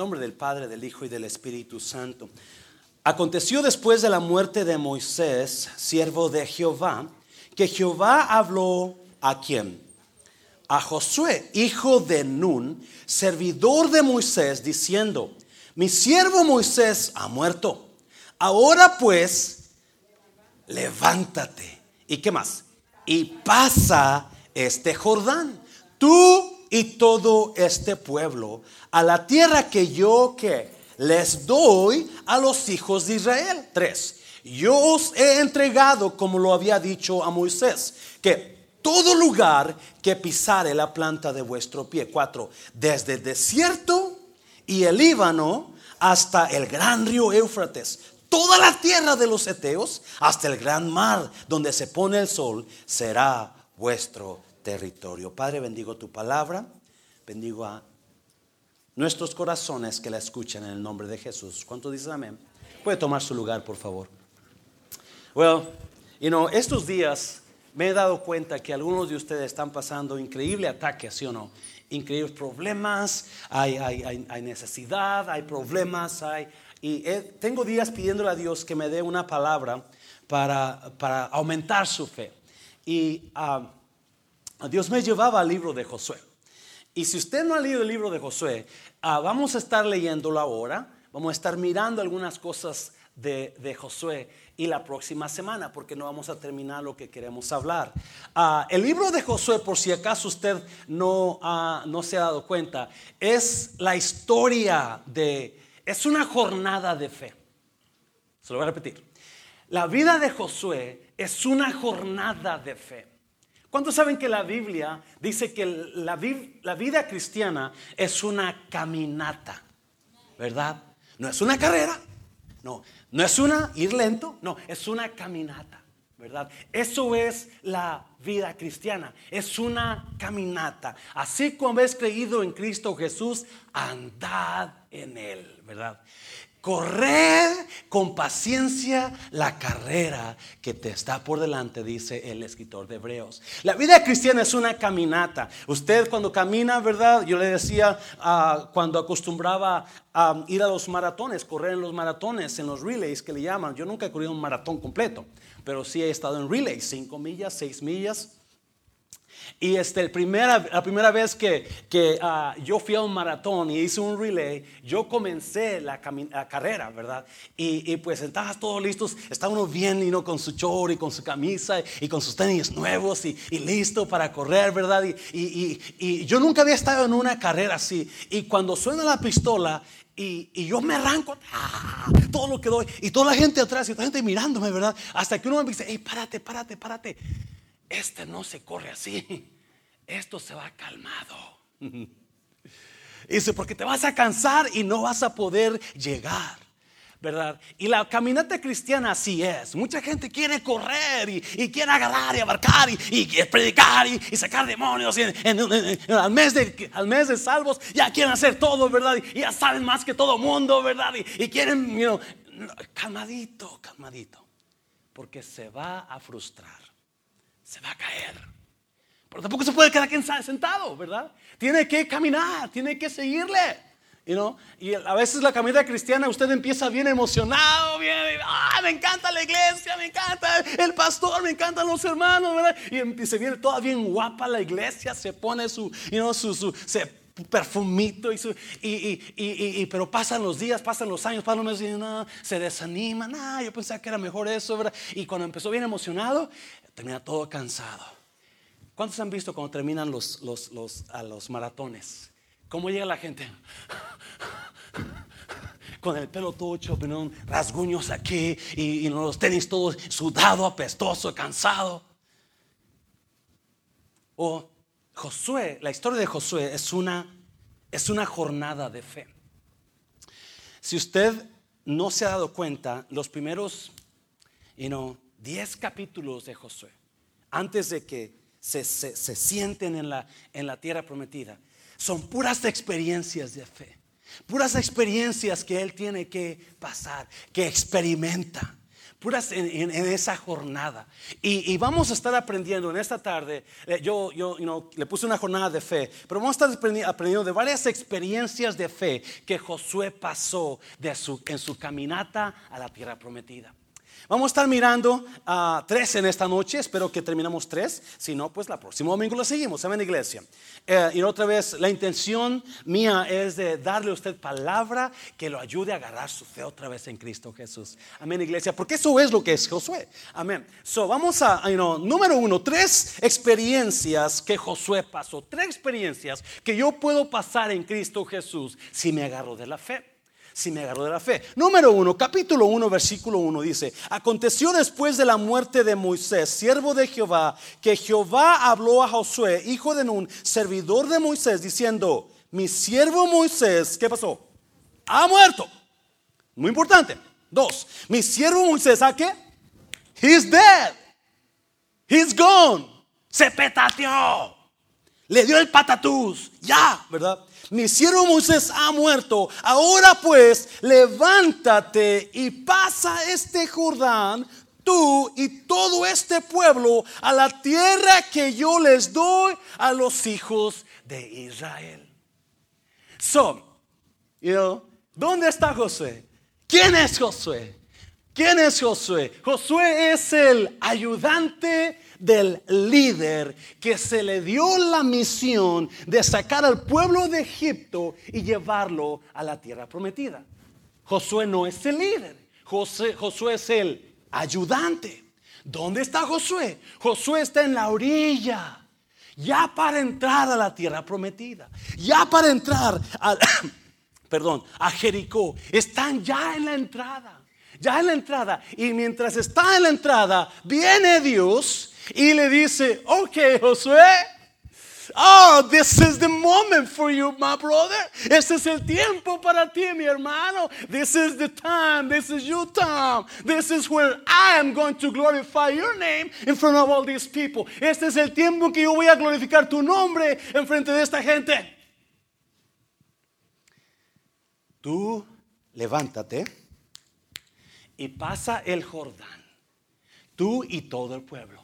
nombre del Padre, del Hijo y del Espíritu Santo. Aconteció después de la muerte de Moisés, siervo de Jehová, que Jehová habló a quién? A Josué, hijo de Nun, servidor de Moisés, diciendo, mi siervo Moisés ha muerto. Ahora pues, levántate. ¿Y qué más? Y pasa este Jordán, tú y todo este pueblo, a la tierra que yo que les doy a los hijos de Israel. Tres. Yo os he entregado, como lo había dicho a Moisés, que todo lugar que pisare la planta de vuestro pie. Cuatro. Desde el desierto y el Líbano hasta el gran río Éufrates. Toda la tierra de los Eteos hasta el gran mar donde se pone el sol será vuestro territorio. Padre, bendigo tu palabra. Bendigo a nuestros corazones que la escuchan en el nombre de Jesús. ¿Cuánto dicen amén? Puede tomar su lugar, por favor. Well, you know, estos días me he dado cuenta que algunos de ustedes están pasando increíble ataque, ¿sí o no? Increíbles problemas, hay, hay, hay, necesidad, hay problemas, hay... Y tengo días pidiéndole a Dios que me dé una palabra para, para aumentar su fe. Y ah, Dios me llevaba al libro de Josué. Y si usted no ha leído el libro de Josué, ah, vamos a estar leyéndolo ahora. Vamos a estar mirando algunas cosas de, Josué y la próxima semana, porque no vamos a terminar lo que queremos hablar. Ah, el libro de Josué, por si acaso usted no, ah, no se ha dado cuenta, es la historia de, es una jornada de fe. Se lo voy a repetir. La vida de Josué es una jornada de fe. ¿Cuántos saben que la Biblia dice que la, vida cristiana es una caminata? ¿Verdad? No es una carrera, no, no es una ir lento, no, es una caminata, ¿verdad? Eso es la vida cristiana, es una caminata. Así como habéis creído en Cristo Jesús, andad en él, ¿verdad? Correr con paciencia la carrera que te está por delante, dice el escritor de Hebreos. La vida cristiana es una caminata. Usted cuando camina, ¿verdad? Yo le decía ah, cuando acostumbraba a ir a los maratones, correr en los maratones, en los relays que le llaman. Yo nunca he corrido un maratón completo, pero sí he estado en relays, cinco millas, seis millas. Y este, primera, la primera vez que, que ah, yo fui a un maratón y hice un relay, yo comencé la, carrera, ¿verdad? Y, y, pues estabas todos listos, estaba uno bien y no con su chor y con su camisa y con sus tenis nuevos y, y listo para correr, ¿verdad? Y, y, yo nunca había estado en una carrera así. Y cuando suena la pistola y, yo me arranco ¡ah! todo lo que doy y toda la gente atrás y toda la gente mirándome, ¿verdad? Hasta que uno me dice, hey, párate, párate, párate este no se corre así, esto se va calmado. Dice, porque te vas a cansar y no vas a poder llegar. ¿verdad? Y la caminata cristiana así es. Mucha gente quiere correr y, quiere agarrar y abarcar y, predicar y, sacar demonios. al, mes de, al mes de salvos ya quieren hacer todo, ¿verdad? Y ya saben más que todo mundo, ¿verdad? Y, quieren, calmadito, calmadito. Porque se va a frustrar se va a caer. Pero tampoco se puede quedar sentado, ¿verdad? Tiene que caminar, tiene que seguirle. You Y a veces la caminata cristiana usted empieza bien emocionado, bien, ah, me encanta la iglesia, me encanta el pastor, me encantan los hermanos, ¿verdad? Y se viene toda bien guapa la iglesia, se pone su, you su, su se perfumito y, su, y, y, pero pasan los días, pasan los años, pasan los meses y no, se desanima, no, yo pensaba que era mejor eso, ¿verdad? Y cuando empezó bien emocionado, termina todo cansado. ¿Cuántos han visto cuando terminan los, los, a los maratones? ¿Cómo llega la gente? Con el pelo todo hecho, rasguños aquí y, los tenis todos sudado, apestoso, cansado. O Josué, la historia de Josué es una, es una jornada de fe. Si usted no se ha dado cuenta, los primeros, you know, diez capítulos de Josué, antes de que se, sienten en la, en la tierra prometida, son puras experiencias de fe, puras experiencias que él tiene que pasar, que experimenta. puras en, esa jornada. Y, vamos a estar aprendiendo en esta tarde. Eh, yo, yo le puse una jornada de fe, pero vamos a estar aprendiendo de varias experiencias de fe que Josué pasó de su, en su caminata a la tierra prometida. Vamos a estar mirando a tres en esta noche. Espero que terminemos tres. Si no, pues la próxima domingo lo seguimos. Amén, iglesia. Eh, y otra vez, la intención mía es de darle a usted palabra que lo ayude a agarrar su fe otra vez en Cristo Jesús. Amén, iglesia. Porque eso es lo que es Josué. Amén. So, vamos a, número uno, tres experiencias que Josué pasó. Tres experiencias que yo puedo pasar en Cristo Jesús si me agarro de la fe si me agarro de la fe. Número uno, capítulo 1, versículo 1 dice, aconteció después de la muerte de Moisés, siervo de Jehová, que Jehová habló a Josué, hijo de Nun, servidor de Moisés, diciendo, mi siervo Moisés, ¿qué pasó? Ha muerto. Muy importante. Dos, mi siervo Moisés, ¿a qué? He's dead. He's gone. Se petateó. Le dio el patatús. Ya, ¿verdad? mi siervo Moisés ha muerto. Ahora pues, levántate y pasa este Jordán, tú y todo este pueblo, a la tierra que yo les doy a los hijos de Israel. So, you ¿dónde está José? ¿Quién es Josué? ¿Quién es Josué? Josué es el ayudante del líder que se le dio la misión de sacar al pueblo de Egipto y llevarlo a la tierra prometida. Josué no es el líder, Josué es el ayudante. ¿Dónde está Josué? Josué está en la orilla, ya para entrar a la tierra prometida, ya para entrar a, perdón, a Jericó. Están ya en la entrada, ya en la entrada. Y mientras está en la entrada, viene Dios y le dice, ok Josué, Oh, this is the moment for you, my brother. Este es el tiempo para ti, mi hermano. This is the time. This is your time. This is where I am going to glorify your name in front of all these people. Este es el tiempo que yo voy a glorificar tu nombre en frente de esta gente. Tú levántate y pasa el Jordán. Tú y todo el pueblo.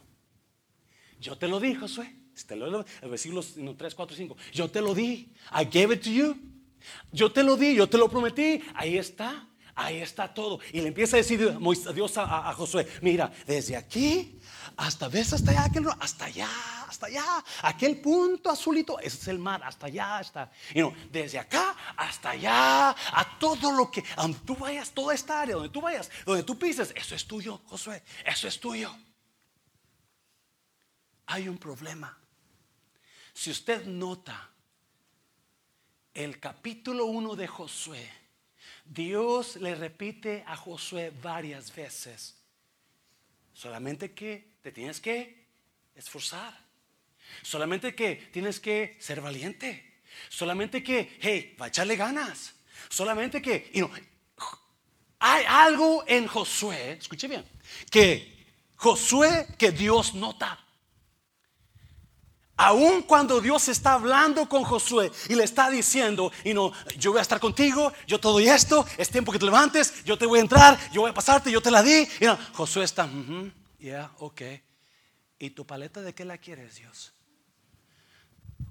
Yo te lo di, Josué. El versículo 3, 4, 5. Yo te lo di. I gave it to you. Yo te lo di, yo te lo prometí. Ahí está. Ahí está todo. Y le empieza a decir Dios a, Josué, mira, desde aquí hasta ves hasta allá, hasta allá, hasta allá, aquel punto azulito, ese es el mar, hasta allá, hasta, desde acá hasta allá, a todo lo que, donde tú vayas, toda esta área, donde tú vayas, donde tú pises, eso es tuyo, Josué, eso es tuyo hay un problema. Si usted nota el capítulo 1 de Josué, Dios le repite a Josué varias veces, solamente que te tienes que esforzar, solamente que tienes que ser valiente, solamente que, hey, va a echarle ganas, solamente que, y no, hay algo en Josué, escuche bien, que Josué que Dios nota. Aun cuando Dios está hablando con Josué y le está diciendo, y no, yo voy a estar contigo, yo te doy esto, es tiempo que te levantes, yo te voy a entrar, yo voy a pasarte, yo te la di. Y no, Josué está, ya, ok. ¿Y tu paleta de qué la quieres, Dios?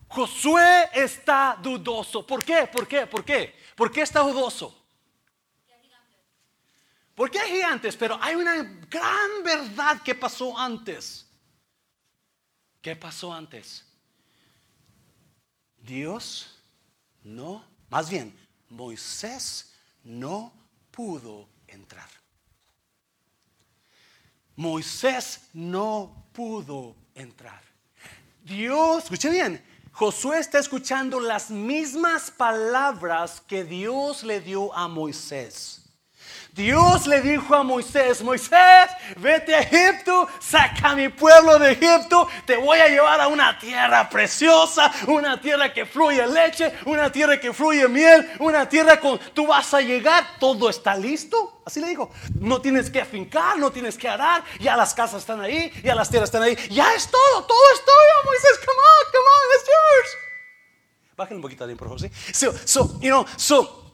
Josué está dudoso. ¿Por qué? ¿Por qué? ¿Por qué? ¿Por qué está dudoso? Porque hay gigantes, pero hay una gran verdad que pasó antes. ¿Qué pasó antes? Dios no, más bien, Moisés no pudo entrar. Moisés no pudo entrar. Dios, escuche bien, Josué está escuchando las mismas palabras que Dios le dio a Moisés. Dios le dijo a Moisés, Moisés, vete a Egipto, saca a mi pueblo de Egipto, te voy a llevar a una tierra preciosa, una tierra que fluye leche, una tierra que fluye miel, una tierra con, tú vas a llegar, todo está listo. Así le dijo, no tienes que afincar, no tienes que arar, ya las casas están ahí, ya las tierras están ahí, ya es todo, todo es tuyo, Moisés, come on, come on, it's yours. Bájenle un poquito de por favor, ¿sí? So, so, you know, so,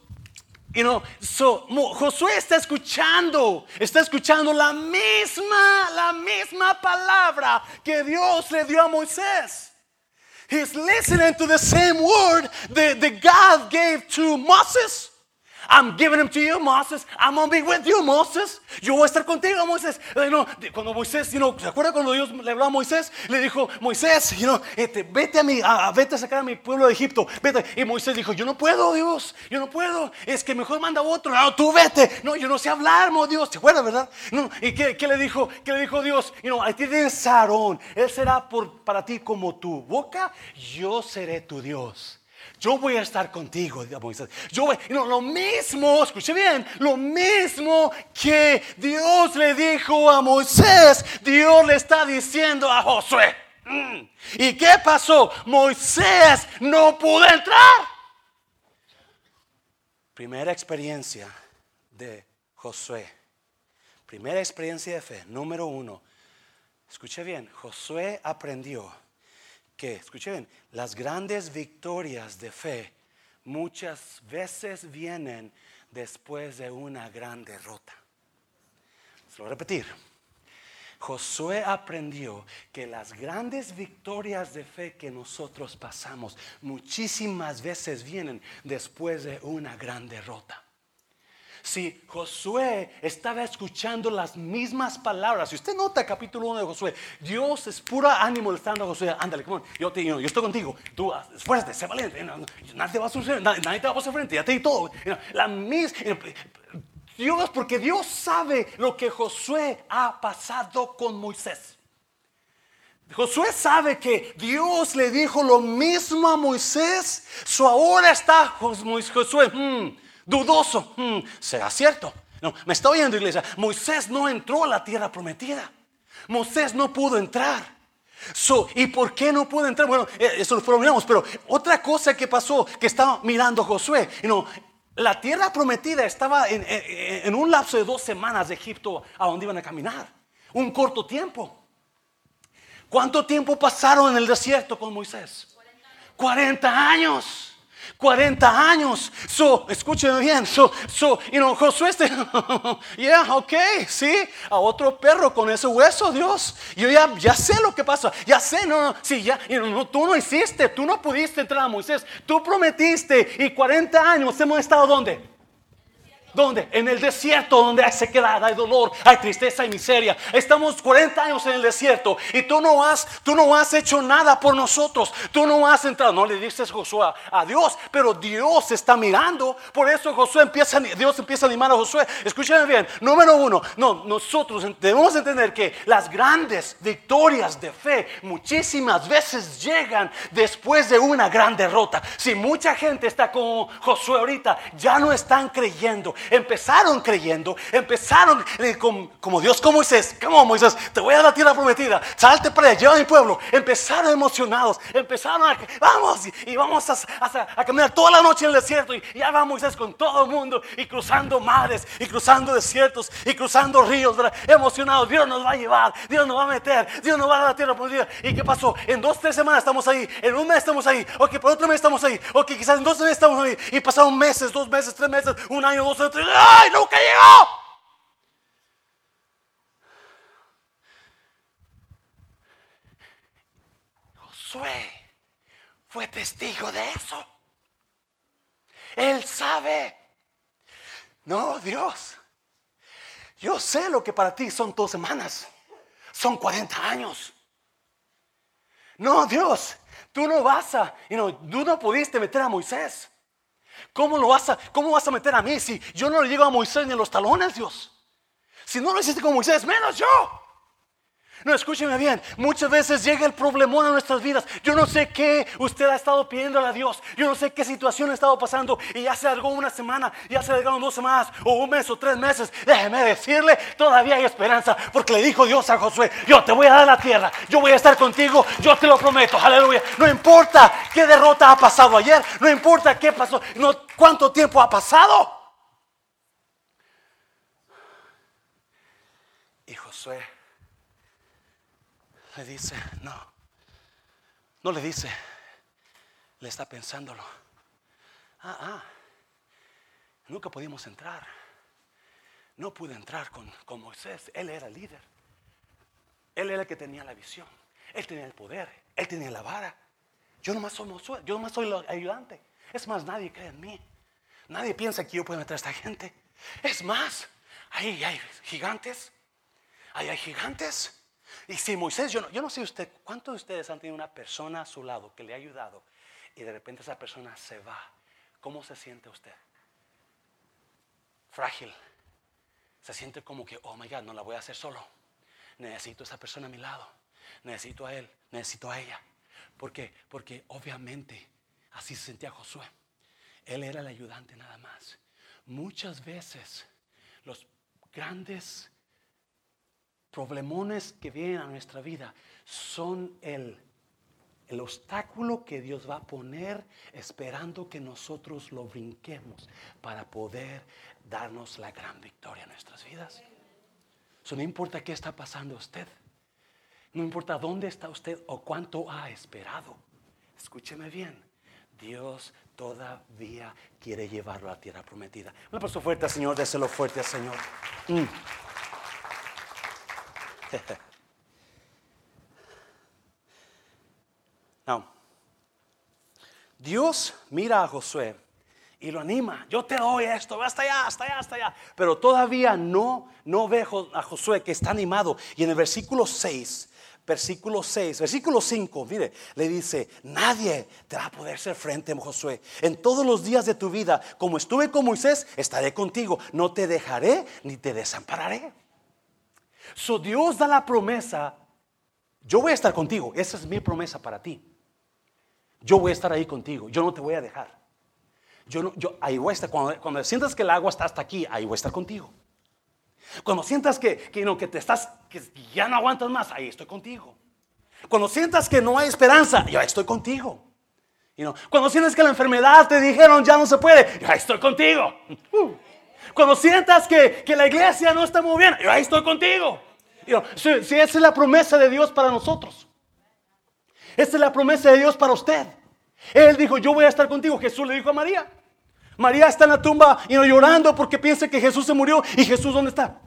You know, so, Josué está escuchando, está escuchando la misma, la misma palabra que Dios le dio a Moisés. He's listening to the same word that, that God gave to Moses. I'm giving them to you, Moses. I'm to be with you, Moses. Yo voy a estar contigo, Moisés. You know, cuando Moisés, you know, ¿se acuerda cuando Dios le habló a Moisés? Le dijo, Moisés, you know, este, vete a mi, a, vete a sacar a mi pueblo de Egipto. Vete. Y Moisés dijo, yo no puedo, Dios. Yo no puedo. Es que mejor manda otro. No, tú vete. No, yo no sé hablar, mo Dios. ¿Se acuerda, verdad? No. ¿Y qué, qué, le dijo? ¿Qué le dijo Dios? You know, a ti tienes. Él será por, para ti como tu boca. Yo seré tu Dios. Yo voy a estar contigo, Moisés. Yo voy, lo mismo, escuche bien, lo mismo que Dios le dijo a Moisés, Dios le está diciendo a Josué. Mm. ¿Y qué pasó? Moisés no pudo entrar. Primera experiencia de Josué. Primera experiencia de fe, número uno. Escuche bien, Josué aprendió que, escuchen, las grandes victorias de fe muchas veces vienen después de una gran derrota. Se lo voy a repetir. Josué aprendió que las grandes victorias de fe que nosotros pasamos muchísimas veces vienen después de una gran derrota. Si Josué estaba escuchando las mismas palabras, si usted nota capítulo 1 de Josué, Dios es pura ánimo le está dando a Josué, ándale, yo, te, yo, estoy contigo, tú esfuérzate, sé valiente, nadie te va a suceder, nadie, te va a pasar frente, ya te di todo. La misma, Dios, porque Dios sabe lo que Josué ha pasado con Moisés. Josué sabe que Dios le dijo lo mismo a Moisés. Su ahora está Josué. Hmm, dudoso. Hmm, ¿Será cierto? No, me está oyendo iglesia. Moisés no entró a la tierra prometida. Moisés no pudo entrar. ¿Y por qué no pudo entrar? Bueno, eh, eso lo miramos, pero otra cosa que pasó, que estaba mirando Josué, la tierra prometida estaba en, en, un lapso de dos semanas de Egipto a donde iban a caminar, un corto tiempo. ¿Cuánto tiempo pasaron en el desierto con Moisés? 40 años. 40 años. So, escúcheme bien. So, so, you know, Josué este, yeah, ok, sí, a otro perro con ese hueso, Dios. Yo ya, ya sé lo que pasa. Ya sé, no, no, sí, ya, no, tú no hiciste, tú no pudiste entrar a Moisés. Tú prometiste y 40 años hemos estado donde? ¿Dónde? En el desierto donde hay sequedad, hay dolor, hay tristeza y miseria. Estamos 40 años en el desierto y tú no has, tú no has hecho nada por nosotros. Tú no has entrado. No le dices Josué a Dios, pero Dios está mirando. Por eso Josué empieza, Dios empieza a animar a Josué. Escúchame bien. Número uno, no, nosotros debemos entender que las grandes victorias de fe muchísimas veces llegan después de una gran derrota. Si mucha gente está con Josué ahorita, ya no están creyendo empezaron creyendo, empezaron eh, como, Dios, como Moisés, como Moisés, te voy a la tierra prometida, salte para allá, lleva a mi pueblo. Empezaron emocionados, empezaron a, vamos, y, vamos a, caminar toda la noche en el desierto. Y, ya va Moisés con todo el mundo, y cruzando mares, y cruzando desiertos, y cruzando ríos, emocionados. Dios nos va a llevar, Dios nos va a meter, Dios nos va a dar la tierra prometida. ¿Y qué pasó? En dos, tres semanas estamos ahí, en un mes estamos ahí, ok, por otro mes estamos ahí, ok, quizás en dos meses estamos ahí, y pasaron meses, dos meses, tres meses, un año, dos, ¡ay, nunca llegó! Josué fue testigo de eso. Él sabe. No, Dios. Yo sé lo que para ti son dos semanas. Son 40 años. No, Dios. Tú no vas a, tú no pudiste meter a Moisés. ¿Cómo, lo vas a, ¿Cómo vas a meter a mí si yo no le llego a Moisés ni a los talones, Dios? Si no lo hiciste con Moisés, menos yo. No, escúcheme bien. Muchas veces llega el problemón a nuestras vidas. Yo no sé qué usted ha estado pidiendo a Dios. Yo no sé qué situación ha estado pasando. Y ya se alargó una semana, ya se alargaron dos semanas, o un mes, o tres meses. Déjeme decirle, todavía hay esperanza. Porque le dijo Dios a Josué: Yo te voy a dar la tierra. Yo voy a estar contigo. Yo te lo prometo. Aleluya. No importa qué derrota ha pasado ayer. No importa qué pasó. No, cuánto tiempo ha pasado. Y Josué le dice, no, no le dice, le está pensándolo. Ah, ah, Nunca pudimos entrar. No pude entrar con, con Moisés. Él era el líder. Él era el que tenía la visión. Él tenía el poder. Él tenía la vara. Yo nomás soy, yo nomás soy el ayudante. Es más, nadie cree en mí. Nadie piensa que yo puedo meter a esta gente. Es más, ahí hay gigantes. Ahí hay gigantes. Y si Moisés, yo no, yo no sé usted, ¿cuántos de ustedes han tenido una persona a su lado que le ha ayudado y de repente esa persona se va? ¿Cómo se siente usted? Frágil. Se siente como que, oh my God, no la voy a hacer solo. Necesito a esa persona a mi lado. Necesito a él, necesito a ella. ¿Por qué? Porque obviamente así se sentía Josué. Él era el ayudante nada más. Muchas veces los grandes problemones que vienen a nuestra vida son el, el obstáculo que Dios va a poner esperando que nosotros lo brinquemos para poder darnos la gran victoria en nuestras vidas. Eso no importa qué está pasando usted. No importa dónde está usted o cuánto ha esperado. Escúcheme bien. Dios todavía quiere llevarlo a la tierra prometida. Un aplauso fuerte, Señor. Déselo fuerte, Señor. Mm. no. Dios mira a Josué y lo anima. Yo te doy esto, hasta allá, hasta allá, hasta allá. Pero todavía no, no ve a Josué que está animado. Y en el versículo 6 versículo 6, versículo 5, mire, le dice, nadie te va a poder ser frente, Josué. En todos los días de tu vida, como estuve con Moisés, estaré contigo. No te dejaré ni te desampararé. So Dios da la promesa, yo voy a estar contigo. Esa es mi promesa para ti. Yo voy a estar ahí contigo. Yo no te voy a dejar. Yo, no, ahí voy a estar. Cuando, sientas que el agua está hasta aquí, ahí voy a estar contigo. Cuando sientas que, que, no, que te estás, ya no aguantas más, ahí estoy contigo. Cuando sientas que no hay esperanza, yo estoy contigo. Cuando sientas que la enfermedad te dijeron ya no se puede, yo estoy contigo. Cuando sientas que, que, la iglesia no está muy bien, yo ahí estoy contigo. si, esa es la promesa de Dios para nosotros. Esa es la promesa de Dios para usted. Él dijo, yo voy a estar contigo. Jesús le dijo a María. María está en la tumba y no llorando porque piensa que Jesús se murió. ¿Y Jesús dónde está?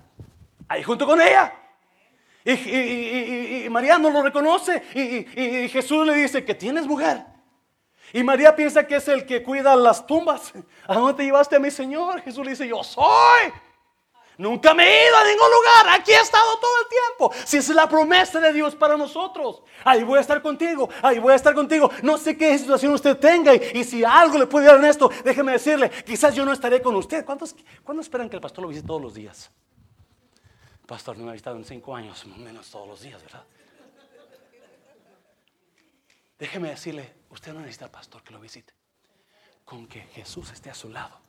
Ahí junto con ella. Y, María no lo reconoce. Y, Jesús le dice que tienes mujer. Y María piensa que es el que cuida las tumbas. ¿A dónde te llevaste a mi Señor? Jesús le dice, yo soy. Nunca me he ido a ningún lugar. Aquí he estado todo el tiempo. Si es la promesa de Dios para nosotros. Ahí voy a estar contigo. Ahí voy a estar contigo. No sé qué situación usted tenga. Y, si algo le puede dar en esto, déjeme decirle. Quizás yo no estaré con usted. ¿Cuántos, ¿Cuántos esperan que el pastor lo visite todos los días? El pastor no me ha visitado en cinco años. Menos todos los días, ¿verdad? Déjeme decirle. Usted no necesita pastor que lo visite. Con que Jesús esté a su lado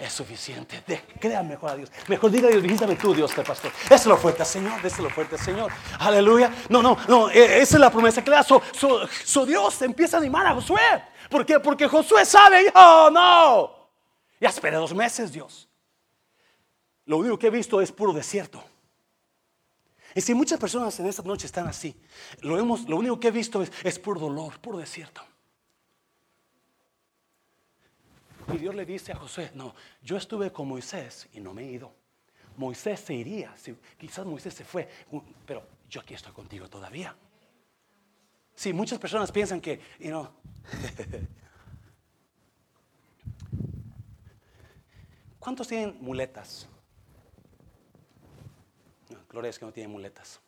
es suficiente. De, crea mejor a Dios. Mejor diga Dios, visítame tú, Dios, te pastor. es lo fuerte, Señor. lo fuerte, Señor. Aleluya. No, no, no. E, esa es la promesa que le da. Su Dios empieza a animar a Josué. ¿Por qué? Porque Josué sabe, oh, no. Ya esperé dos meses, Dios. Lo único que he visto es puro desierto. Y si muchas personas en esta noche están así, lo, hemos, lo único que he visto es, es puro dolor, puro desierto. Y Dios le dice a José, no, yo estuve con Moisés y no me he ido. Moisés se iría, quizás Moisés se fue, pero yo aquí estoy contigo todavía. Sí, muchas personas piensan que, you know, ¿cuántos tienen muletas? No, Gloria es que no tienen muletas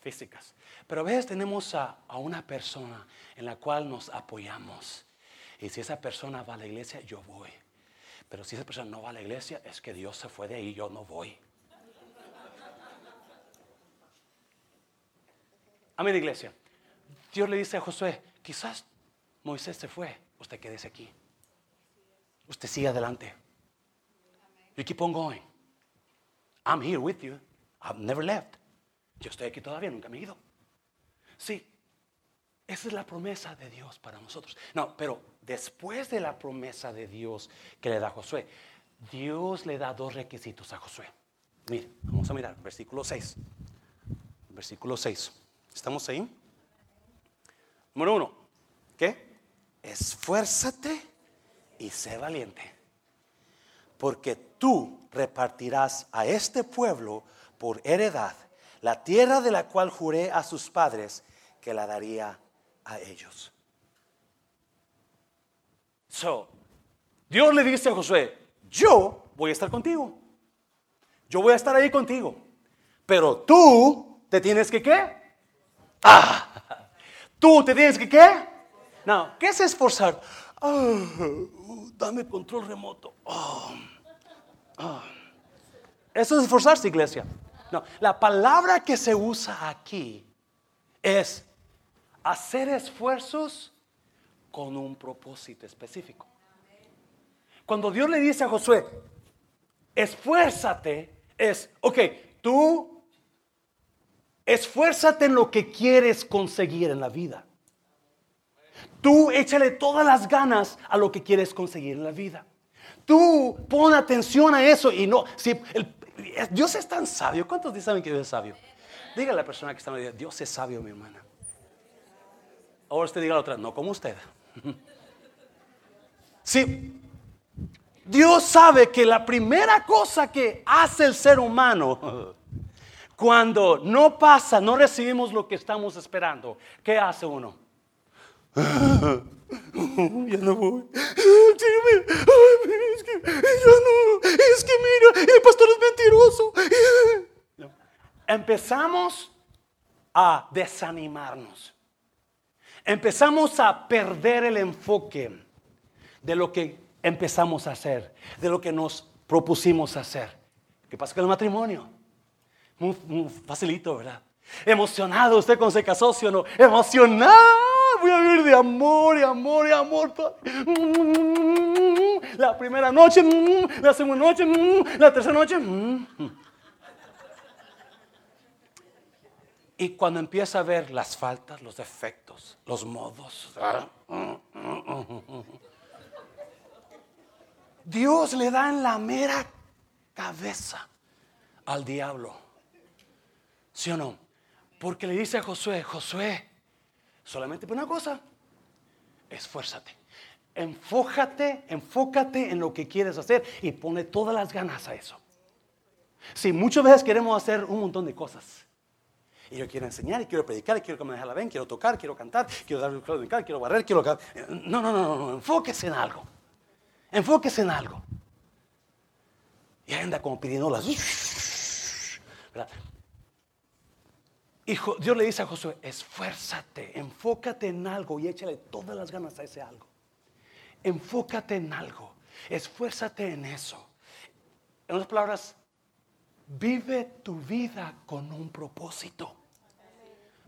físicas. Pero a veces tenemos a una persona en la cual nos apoyamos y si esa persona va a la iglesia, yo voy. Pero si esa persona no va a la iglesia, es que Dios se fue de ahí, yo no voy. Amén, iglesia. Dios le dice a Josué, quizás Moisés se fue, usted quédese aquí. Usted sigue adelante. You keep on going. I'm here with you. I've never left. Yo estoy aquí todavía, nunca me he ido. Sí, esa es la promesa de Dios para nosotros. No, pero después de la promesa de Dios que le da a Josué, Dios le da dos requisitos a Josué. Mire, vamos a mirar, versículo 6. Versículo 6. ¿Estamos ahí? Número uno, ¿qué? Esfuérzate y sé valiente. porque tú repartirás a este pueblo por heredad la tierra de la cual juré a sus padres que la daría a ellos. So, Dios le dice a Josué, yo voy a estar contigo. Yo voy a estar ahí contigo. Pero tú te tienes que qué? Ah, tú te tienes que qué? No, ¿qué es esforzar? Ah, dame control remoto. Ah, ah. Eso es esforzarse, iglesia. No, la palabra que se usa aquí es hacer esfuerzos con un propósito específico. Cuando Dios le dice a Josué, esfuérzate, es, ok, tú esfuérzate en lo que quieres conseguir en la vida. Tú échale todas las ganas a lo que quieres conseguir en la vida. Tú pon atención a eso y no, si Dios es tan sabio. ¿Cuántos saben que Dios es sabio? Dígale a la persona que está en la vida, Dios es sabio, mi hermana. Ahora usted diga la otra, no como usted. Sí, Dios sabe que la primera cosa que hace el ser humano cuando no pasa, no recibimos lo que estamos esperando, ¿qué hace uno? ya no voy. Es que ya no. Es que mira, el pastor es mentiroso. Empezamos a desanimarnos. Empezamos a perder el enfoque de lo que empezamos a hacer, de lo que nos propusimos hacer. ¿Qué pasa con el matrimonio? Muy, facilito, ¿verdad? Emocionado usted cuando se casó, ¿sí o no? Emocionado voy a vivir de amor y amor y amor. La primera noche, la segunda noche, la tercera noche. Y cuando empieza a ver las faltas, los defectos, los modos. Dios le da en la mera cabeza al diablo. ¿Sí o no? Porque le dice a Josué, Josué, Solamente por una cosa, esfuérzate. Enfócate, enfócate en lo que quieres hacer y pone todas las ganas a eso. Si muchas veces queremos hacer un montón de cosas. Y yo quiero enseñar, y quiero predicar, y quiero que me la ven, quiero tocar, quiero cantar, quiero dar un quiero barrer, quiero... No, no, no, no, enfóquese en algo. Enfóquese en algo. Y anda como pidiendo las... Y Dios le dice a Josué, esfuérzate, enfócate en algo y échale todas las ganas a ese algo. Enfócate en algo, esfuérzate en eso. En otras palabras, vive tu vida con un propósito.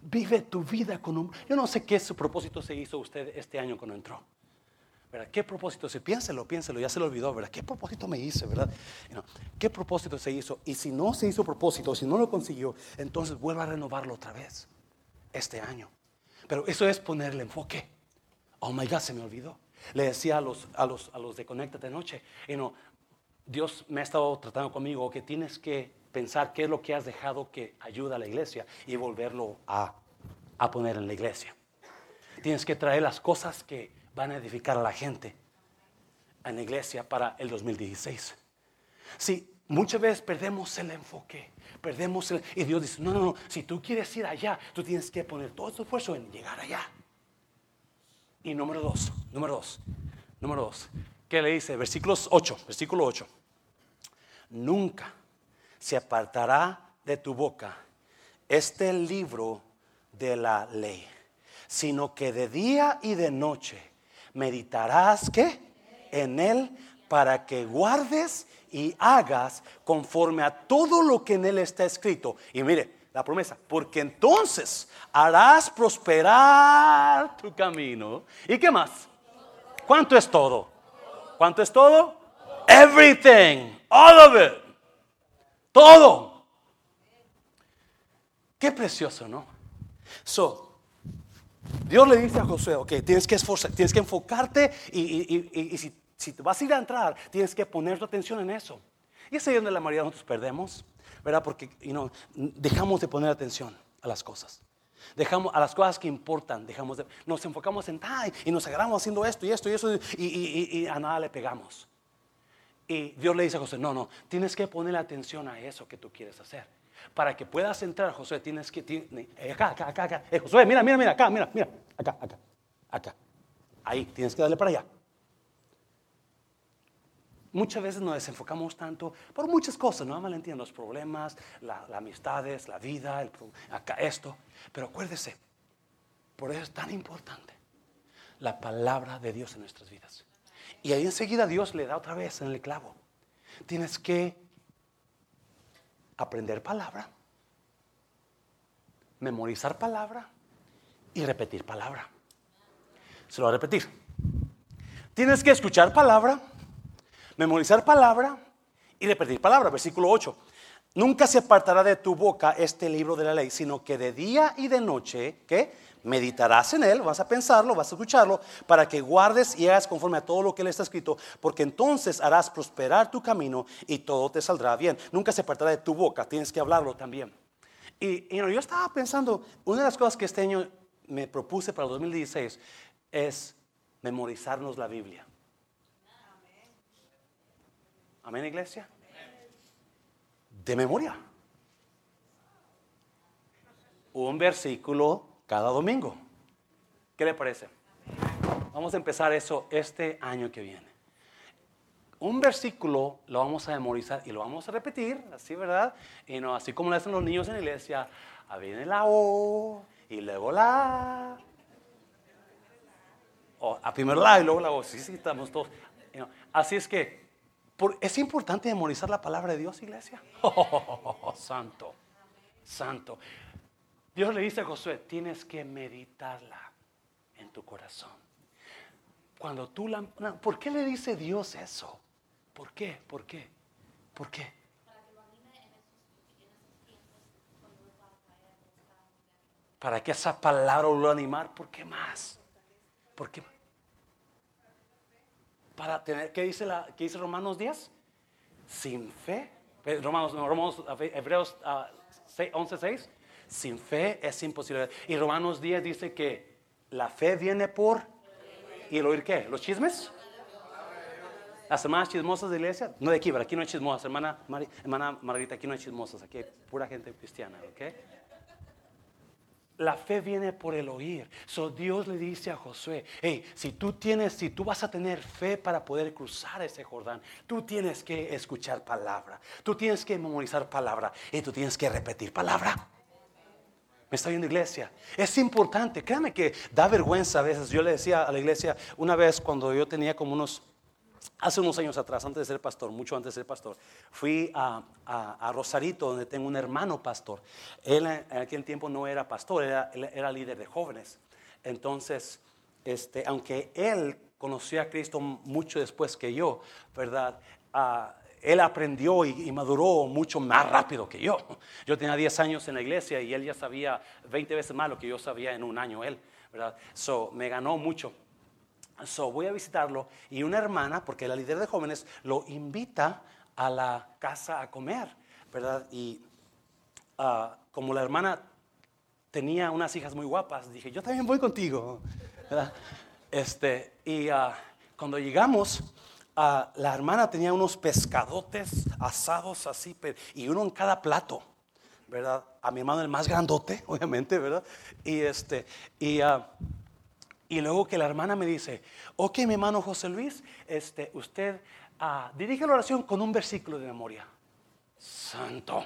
Vive tu vida con un... Yo no sé qué su propósito se hizo usted este año cuando entró. ¿Qué propósito? Si piénselo, piénselo, ya se lo olvidó, ¿verdad? ¿Qué propósito me hice, verdad? ¿Qué propósito se hizo? Y si no se hizo propósito, si no lo consiguió, entonces vuelva a renovarlo otra vez este año. Pero eso es ponerle enfoque. Oh my God, se me olvidó. Le decía a los, a los, a los de Conéctate Noche, you Dios me ha estado tratando conmigo que tienes que pensar qué es lo que has dejado que ayuda a la iglesia y volverlo a, a poner en la iglesia. Tienes que traer las cosas que van a edificar a la gente en la iglesia para el 2016. Sí, muchas veces perdemos el enfoque, perdemos el... Y Dios dice, no, no, no, si tú quieres ir allá, tú tienes que poner todo tu esfuerzo en llegar allá. Y número dos, número dos, número dos, ¿qué le dice? Versículos 8, versículo 8. Nunca se apartará de tu boca este libro de la ley, sino que de día y de noche meditarás ¿qué? en él para que guardes y hagas conforme a todo lo que en él está escrito. Y mire, la promesa, porque entonces harás prosperar tu camino. ¿Y qué más? ¿Cuánto es todo? ¿Cuánto es todo? Everything, all of it. Todo. Qué precioso, ¿no? So, Dios le dice a Josué, ok, tienes que esforzar, tienes que enfocarte y, si, te vas a ir a entrar, tienes que poner tu atención en eso. Y es ahí donde la mayoría de nosotros perdemos, ¿verdad? Porque dejamos de poner atención a las cosas. Dejamos a las cosas que importan, dejamos de, nos enfocamos en, ay, y nos agarramos haciendo esto y esto y eso y, a nada le pegamos. Y Dios le dice a José, no, no, tienes que poner atención a eso que tú quieres hacer. Para que puedas entrar, José, tienes que... Eh, acá, acá, acá, acá. Eh, Josué, mira, mira, mira, acá, mira, mira. Acá, acá, acá. Ahí, tienes que darle para allá. Muchas veces nos desenfocamos tanto por muchas cosas, no entiendo los problemas, las amistades, la vida, el, acá, esto. Pero acuérdese, por eso es tan importante la palabra de Dios en nuestras vidas. Y ahí enseguida Dios le da otra vez en el clavo. Tienes que aprender palabra, memorizar palabra y repetir palabra. Se lo voy a repetir. Tienes que escuchar palabra, memorizar palabra y repetir palabra. Versículo 8. Nunca se apartará de tu boca este libro de la ley, sino que de día y de noche, ¿qué? Meditarás en él, vas a pensarlo, vas a escucharlo, para que guardes y hagas conforme a todo lo que le está escrito, porque entonces harás prosperar tu camino y todo te saldrá bien. Nunca se apartará de tu boca, tienes que hablarlo también. Y, yo estaba pensando, una de las cosas que este año me propuse para el 2016 es memorizarnos la Biblia. Amén, iglesia. De memoria. Un versículo cada domingo. ¿Qué le parece? Vamos a empezar eso este año que viene. Un versículo lo vamos a memorizar y lo vamos a repetir, así, ¿verdad? Y no, así como lo hacen los niños en la iglesia, a viene la O y luego la o a primero la y luego la O. Sí, sí, estamos todos. así es que es importante memorizar la palabra de Dios, iglesia. Oh, santo, santo. Dios le dice a Josué, tienes que meditarla en tu corazón. Cuando tú la... ¿Por qué le dice Dios eso? ¿Por qué? ¿Por qué? ¿Por qué? Para que esa palabra lo animar, ¿por qué más? ¿Por qué? Para tener, ¿qué dice, la, qué dice Romanos 10? Sin fe. Eh, Romanos, Romanos Hebreos 11, ah, 6. Sin fe es imposible. Y Romanos 10 dice que la fe viene por... ¿Y el oír qué? ¿Los chismes? Las hermanas chismosas de iglesia, no de aquí, pero aquí no hay chismosas, hermana, hermana Margarita, aquí no hay chismosas, aquí hay pura gente cristiana, ¿ok? La fe viene por el oír. So Dios le dice a Josué, hey, si tú tienes, si tú vas a tener fe para poder cruzar ese Jordán, tú tienes que escuchar palabra, tú tienes que memorizar palabra y tú tienes que repetir palabra. Me está viendo iglesia. Es importante, créame que da vergüenza a veces. Yo le decía a la iglesia una vez cuando yo tenía como unos, hace unos años atrás, antes de ser pastor, mucho antes de ser pastor, fui a, Rosarito, donde tengo un hermano pastor. Él en aquel tiempo no era pastor, era, líder de jóvenes. Entonces, este, aunque él conoció a Cristo mucho después que yo, ¿verdad? Uh, él aprendió y, maduró mucho más rápido que yo. Yo tenía 10 años en la iglesia y él ya sabía 20 veces más lo que yo sabía en un año él, ¿verdad? So, me ganó mucho. So, voy a visitarlo y una hermana, porque la líder de jóvenes, lo invita a la casa a comer, ¿verdad? Y ah, como la hermana tenía unas hijas muy guapas, dije, yo también voy contigo, ¿verdad? Este, y ah, cuando llegamos, la hermana tenía unos pescadotes asados así, y uno en cada plato, ¿verdad? A mi hermano el más grandote, obviamente, ¿verdad? Y este, y, y luego que la hermana me dice, ok, mi hermano José Luis, este, usted uh, dirige la oración con un versículo de memoria. Santo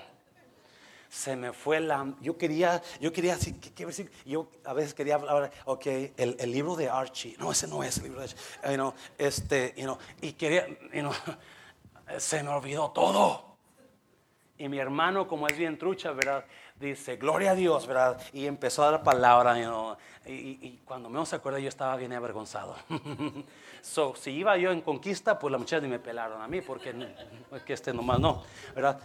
se me fue la... Yo quería, yo quería, ¿qué, versículo? Yo a veces quería hablar, ok, el, el, libro de Archie. No, ese no es el libro de Archie. Este, you y quería, you know, se me olvidó todo. Y mi hermano, como es bien trucha, ¿verdad? Dice, gloria a Dios, ¿verdad? Y empezó a dar palabra, you know, y, y, cuando me se acuerda yo estaba bien avergonzado. so, si iba yo en conquista, pues la muchacha ni me pelaron a mí, porque, que este nomás no, ¿verdad?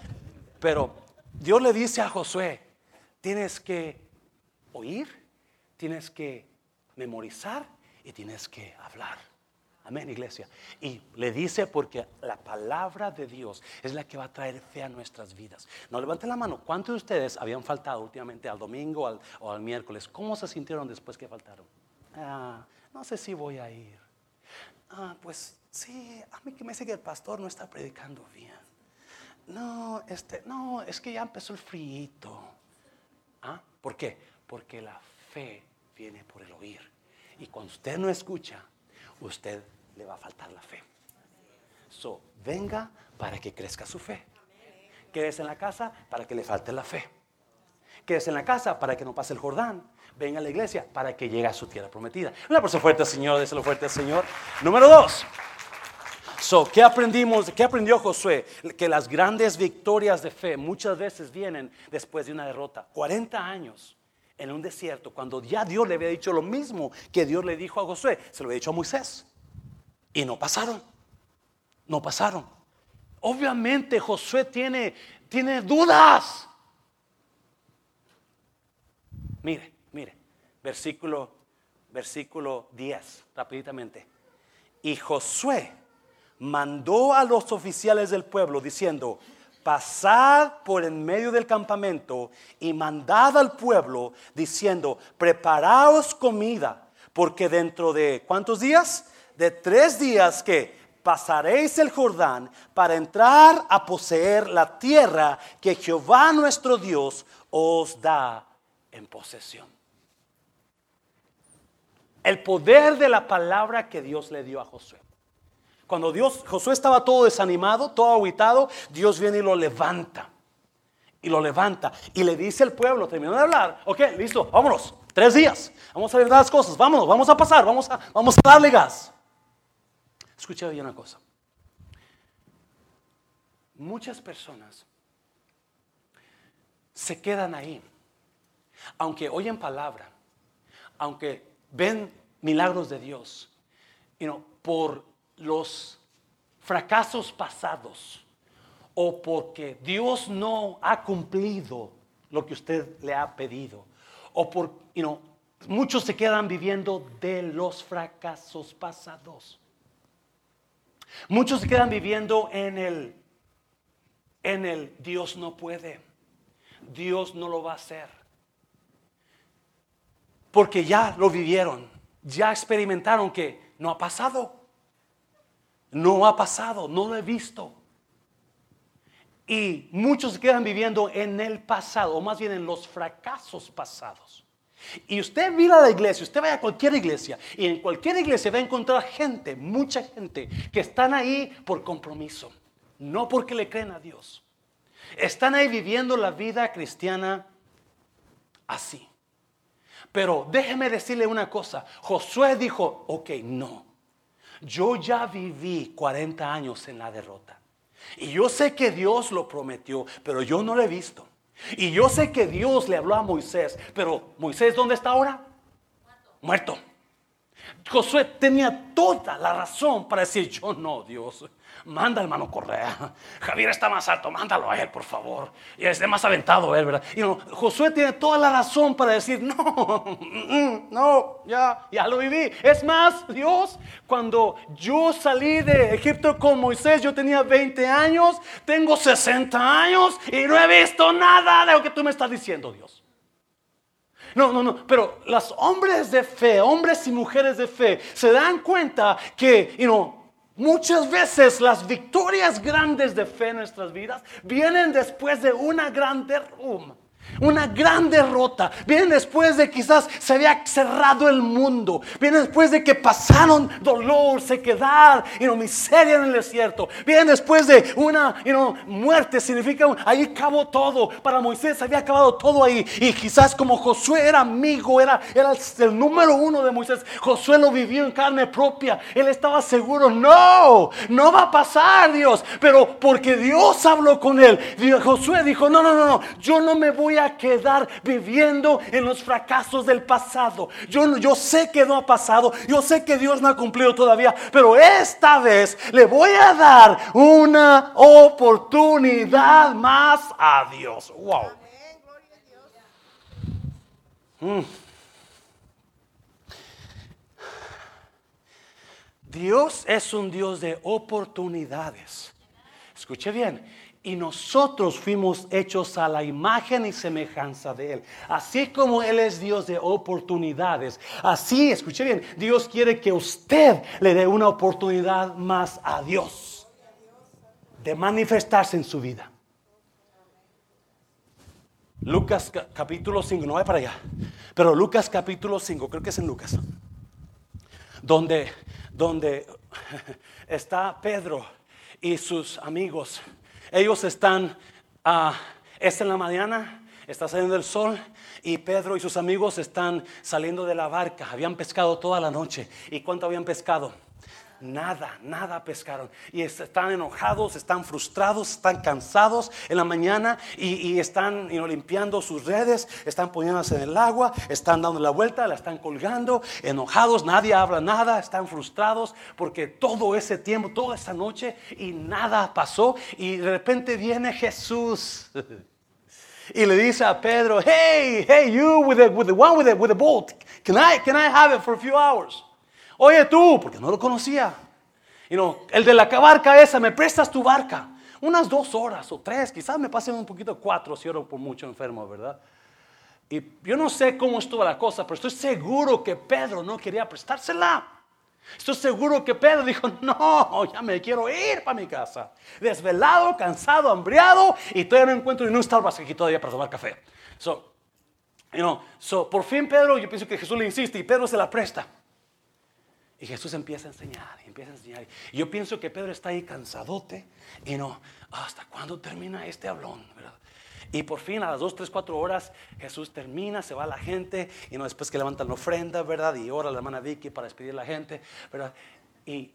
Pero Dios le dice a Josué, tienes que oír, tienes que memorizar y tienes que hablar. Amén, iglesia. Y le dice porque la palabra de Dios es la que va a traer fe a nuestras vidas. No levanten la mano. ¿Cuántos de ustedes habían faltado últimamente al domingo o al miércoles? ¿Cómo se sintieron después que faltaron? Ah, no sé si voy a ir. Ah, pues Sí, a mí que me dice que el pastor no está predicando bien. No, este, no, es que ya empezó el frío. ¿Ah? ¿Por qué? Porque la fe viene por el oír. Y cuando usted no escucha, usted le va a faltar la fe. So, venga para que crezca su fe. Quédese en la casa para que le falte la fe. Quédese en la casa para que no pase el Jordán. Venga a la iglesia para que llegue a su tierra prometida. Una persona fuerte, Señor, déselo fuerte, Señor. Número dos. So, ¿qué aprendimos? ¿Qué aprendió Josué? Que las grandes victorias de fe muchas veces vienen después de una derrota. 40 años en un desierto, cuando ya Dios le había dicho lo mismo que Dios le dijo a Josué, se lo había dicho a Moisés. Y no pasaron. No pasaron. Obviamente Josué tiene, tiene dudas. Mire, mire, versículo, versículo 10, rapiditamente. Y Josué mandó a los oficiales del pueblo diciendo, pasad por en medio del campamento y mandad al pueblo diciendo, preparaos comida, porque dentro de ¿cuántos días? De tres días que pasaréis el Jordán para entrar a poseer la tierra que Jehová nuestro Dios os da en posesión. El poder de la palabra que Dios le dio a Josué. Cuando Dios, Josué estaba todo desanimado, todo aguitado, Dios viene y lo levanta. Y lo levanta. Y le dice al pueblo, terminó de hablar, ok, listo, vámonos, tres días. Vamos a ver las cosas, vámonos, vamos a pasar, vamos a, vamos a darle gas. Escucha bien una cosa. Muchas personas se quedan ahí, aunque oyen palabra, aunque ven milagros de Dios, you know, por los fracasos pasados o porque Dios no ha cumplido lo que usted le ha pedido o por, muchos se quedan viviendo de los fracasos pasados. Muchos se quedan viviendo en el en el Dios no puede. Dios no lo va a hacer. Porque ya lo vivieron, ya experimentaron que no ha pasado. No ha pasado, no lo he visto. Y muchos quedan viviendo en el pasado, o más bien en los fracasos pasados. Y usted mira la iglesia, usted vaya a cualquier iglesia, y en cualquier iglesia va a encontrar gente, mucha gente, que están ahí por compromiso, no porque le creen a Dios. Están ahí viviendo la vida cristiana así. Pero déjeme decirle una cosa, Josué dijo, ok, no, yo ya viví 40 años en la derrota. Y yo sé que Dios lo prometió, pero yo no lo he visto. Y yo sé que Dios le habló a Moisés, pero Moisés, ¿dónde está ahora? Muerto. Josué tenía toda la razón para decir, yo no, Dios, manda al hermano Correa. Javier está más alto, mándalo a él, por favor. Y es más aventado él, ¿verdad? Y Josué tiene toda la razón para decir, no, no, ya, ya lo viví. Es más, Dios, cuando yo salí de Egipto con Moisés, yo tenía 20 años, tengo 60 años y no he visto nada de lo que tú me estás diciendo, Dios. No, no, no, pero los hombres de fe, hombres y mujeres de fe, se dan cuenta que, you know, Muchas veces las victorias grandes de fe en nuestras vidas vienen después de una gran derrumba. Una gran derrota. Viene después de quizás se había cerrado el mundo. Viene después de que pasaron dolor, sequedad y no miseria en el desierto. Viene después de una muerte. Significa ahí acabó todo. Para Moisés había acabado todo ahí. Y quizás como Josué era amigo, era, era el número uno de Moisés. Josué lo vivió en carne propia. Él estaba seguro. No, no va a pasar Dios. Pero porque Dios habló con él. Josué dijo, no, no, no, no. Yo no me voy a quedar viviendo en los fracasos del pasado. Yo, yo sé que no ha pasado, yo sé que Dios no ha cumplido todavía, pero esta vez le voy a dar una oportunidad más a Dios. Wow. Mm. Dios es un Dios de oportunidades. Escuche bien, Y nosotros fuimos hechos a la imagen y semejanza de Él. Así como Él es Dios de oportunidades. Así, escuche bien, Dios quiere que usted le dé una oportunidad más a Dios. De manifestarse en su vida. Lucas capítulo 5, no vaya para allá. Pero Lucas capítulo 5, creo que es en Lucas. Donde, donde está Pedro y sus amigos ellos están, uh, es en la mañana, está saliendo el sol y Pedro y sus amigos están saliendo de la barca. Habían pescado toda la noche. ¿Y cuánto habían pescado? Nada, nada pescaron. Y están enojados, están frustrados, están cansados en la mañana y, están limpiando sus redes, están poniéndose en el agua, están dando la vuelta, la están colgando, enojados, nadie habla nada, están frustrados porque todo ese tiempo, toda esa noche y nada pasó. Y de repente viene Jesús. Y le dice a Pedro, hey, hey, you with the, with the one with the, with the boat, can I, can I have it for a few hours? Oye tú, porque no lo conocía. Y no, el de la barca esa, me prestas tu barca. Unas dos horas o tres, quizás me pasen un poquito cuatro si oro por mucho enfermo, ¿verdad? Y yo no sé cómo estuvo la cosa, pero estoy seguro que Pedro no quería prestársela. Estoy seguro que Pedro dijo, no, ya me quiero ir para mi casa. Desvelado, cansado, hambriado y todavía no encuentro ni un Starbucks aquí todavía para tomar café. So, you know, so, por fin Pedro, yo pienso que Jesús le insiste y Pedro se la presta. Y Jesús empieza a enseñar, empieza a enseñar. Yo pienso que Pedro está ahí cansadote y no, ¿hasta cuándo termina este hablón? Y por fin a las 2, 3, 4 horas Jesús termina, se va la gente y no después que levantan la ofrenda, ¿verdad? Y ora la hermana Vicky para despedir a la gente, ¿verdad? Y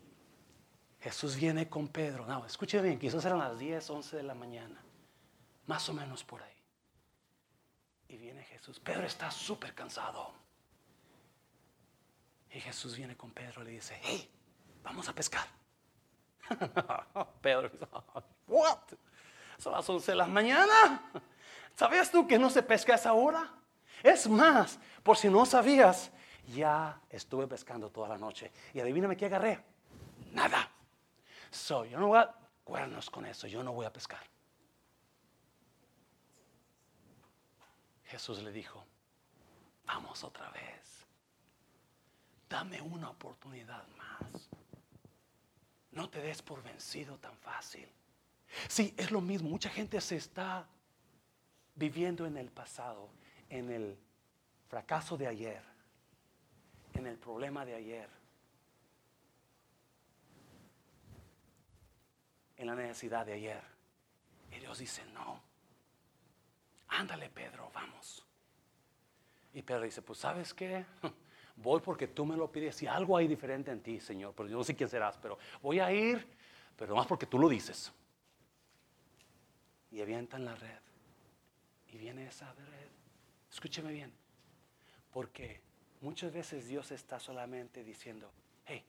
Jesús viene con Pedro. No, escuche bien, quizás eran las 10, 11 de la mañana, más o menos por ahí. Y viene Jesús. Pedro está súper cansado. Y Jesús viene con Pedro y le dice, hey, vamos a pescar. Pedro dice, what? Son las 11 de la mañana. ¿Sabías tú que no se pesca a esa hora? Es más, por si no sabías, ya estuve pescando toda la noche. Y adivíname qué agarré. Nada. So, yo no voy a cuernos con eso, yo no voy a pescar. Jesús le dijo, vamos otra vez dame una oportunidad más. No te des por vencido tan fácil. Sí, es lo mismo. Mucha gente se está viviendo en el pasado, en el fracaso de ayer, en el problema de ayer, en la necesidad de ayer. Y Dios dice, no, ándale Pedro, vamos. Y Pedro dice, pues sabes qué, Voy porque tú me lo pides. Si algo hay diferente en ti, Señor, pero yo no sé quién serás, pero voy a ir, pero más porque tú lo dices. Y avientan la red. Y viene esa red. Escúcheme bien. Porque muchas veces Dios está solamente diciendo, hey,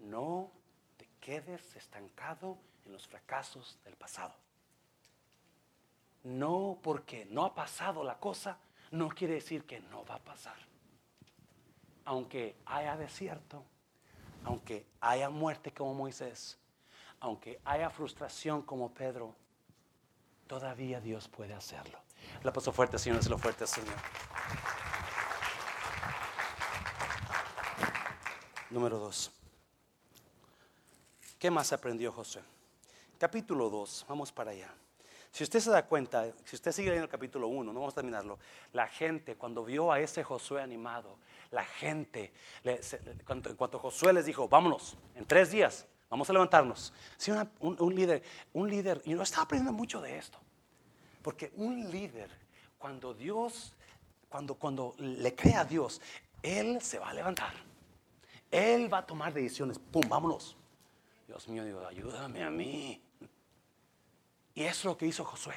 no te quedes estancado en los fracasos del pasado. No porque no ha pasado la cosa, no quiere decir que no va a pasar aunque haya desierto, aunque haya muerte como Moisés, aunque haya frustración como Pedro, todavía Dios puede hacerlo. La paso fuerte, Señor, es lo fuerte, Señor. Número dos. ¿Qué más aprendió José? Capítulo 2, vamos para allá. Si usted se da cuenta, si usted sigue leyendo el capítulo 1, no vamos a terminarlo, la gente cuando vio a ese Josué animado, la gente, en cuanto Josué les dijo, vámonos, en tres días, vamos a levantarnos. Si un, líder, un líder, y no estaba aprendiendo mucho de esto, porque un líder, cuando Dios, cuando, cuando le crea a Dios, Él se va a levantar. Él va a tomar decisiones, pum, vámonos. Dios mío, Dios, ayúdame a mí. Y eso es lo que hizo Josué.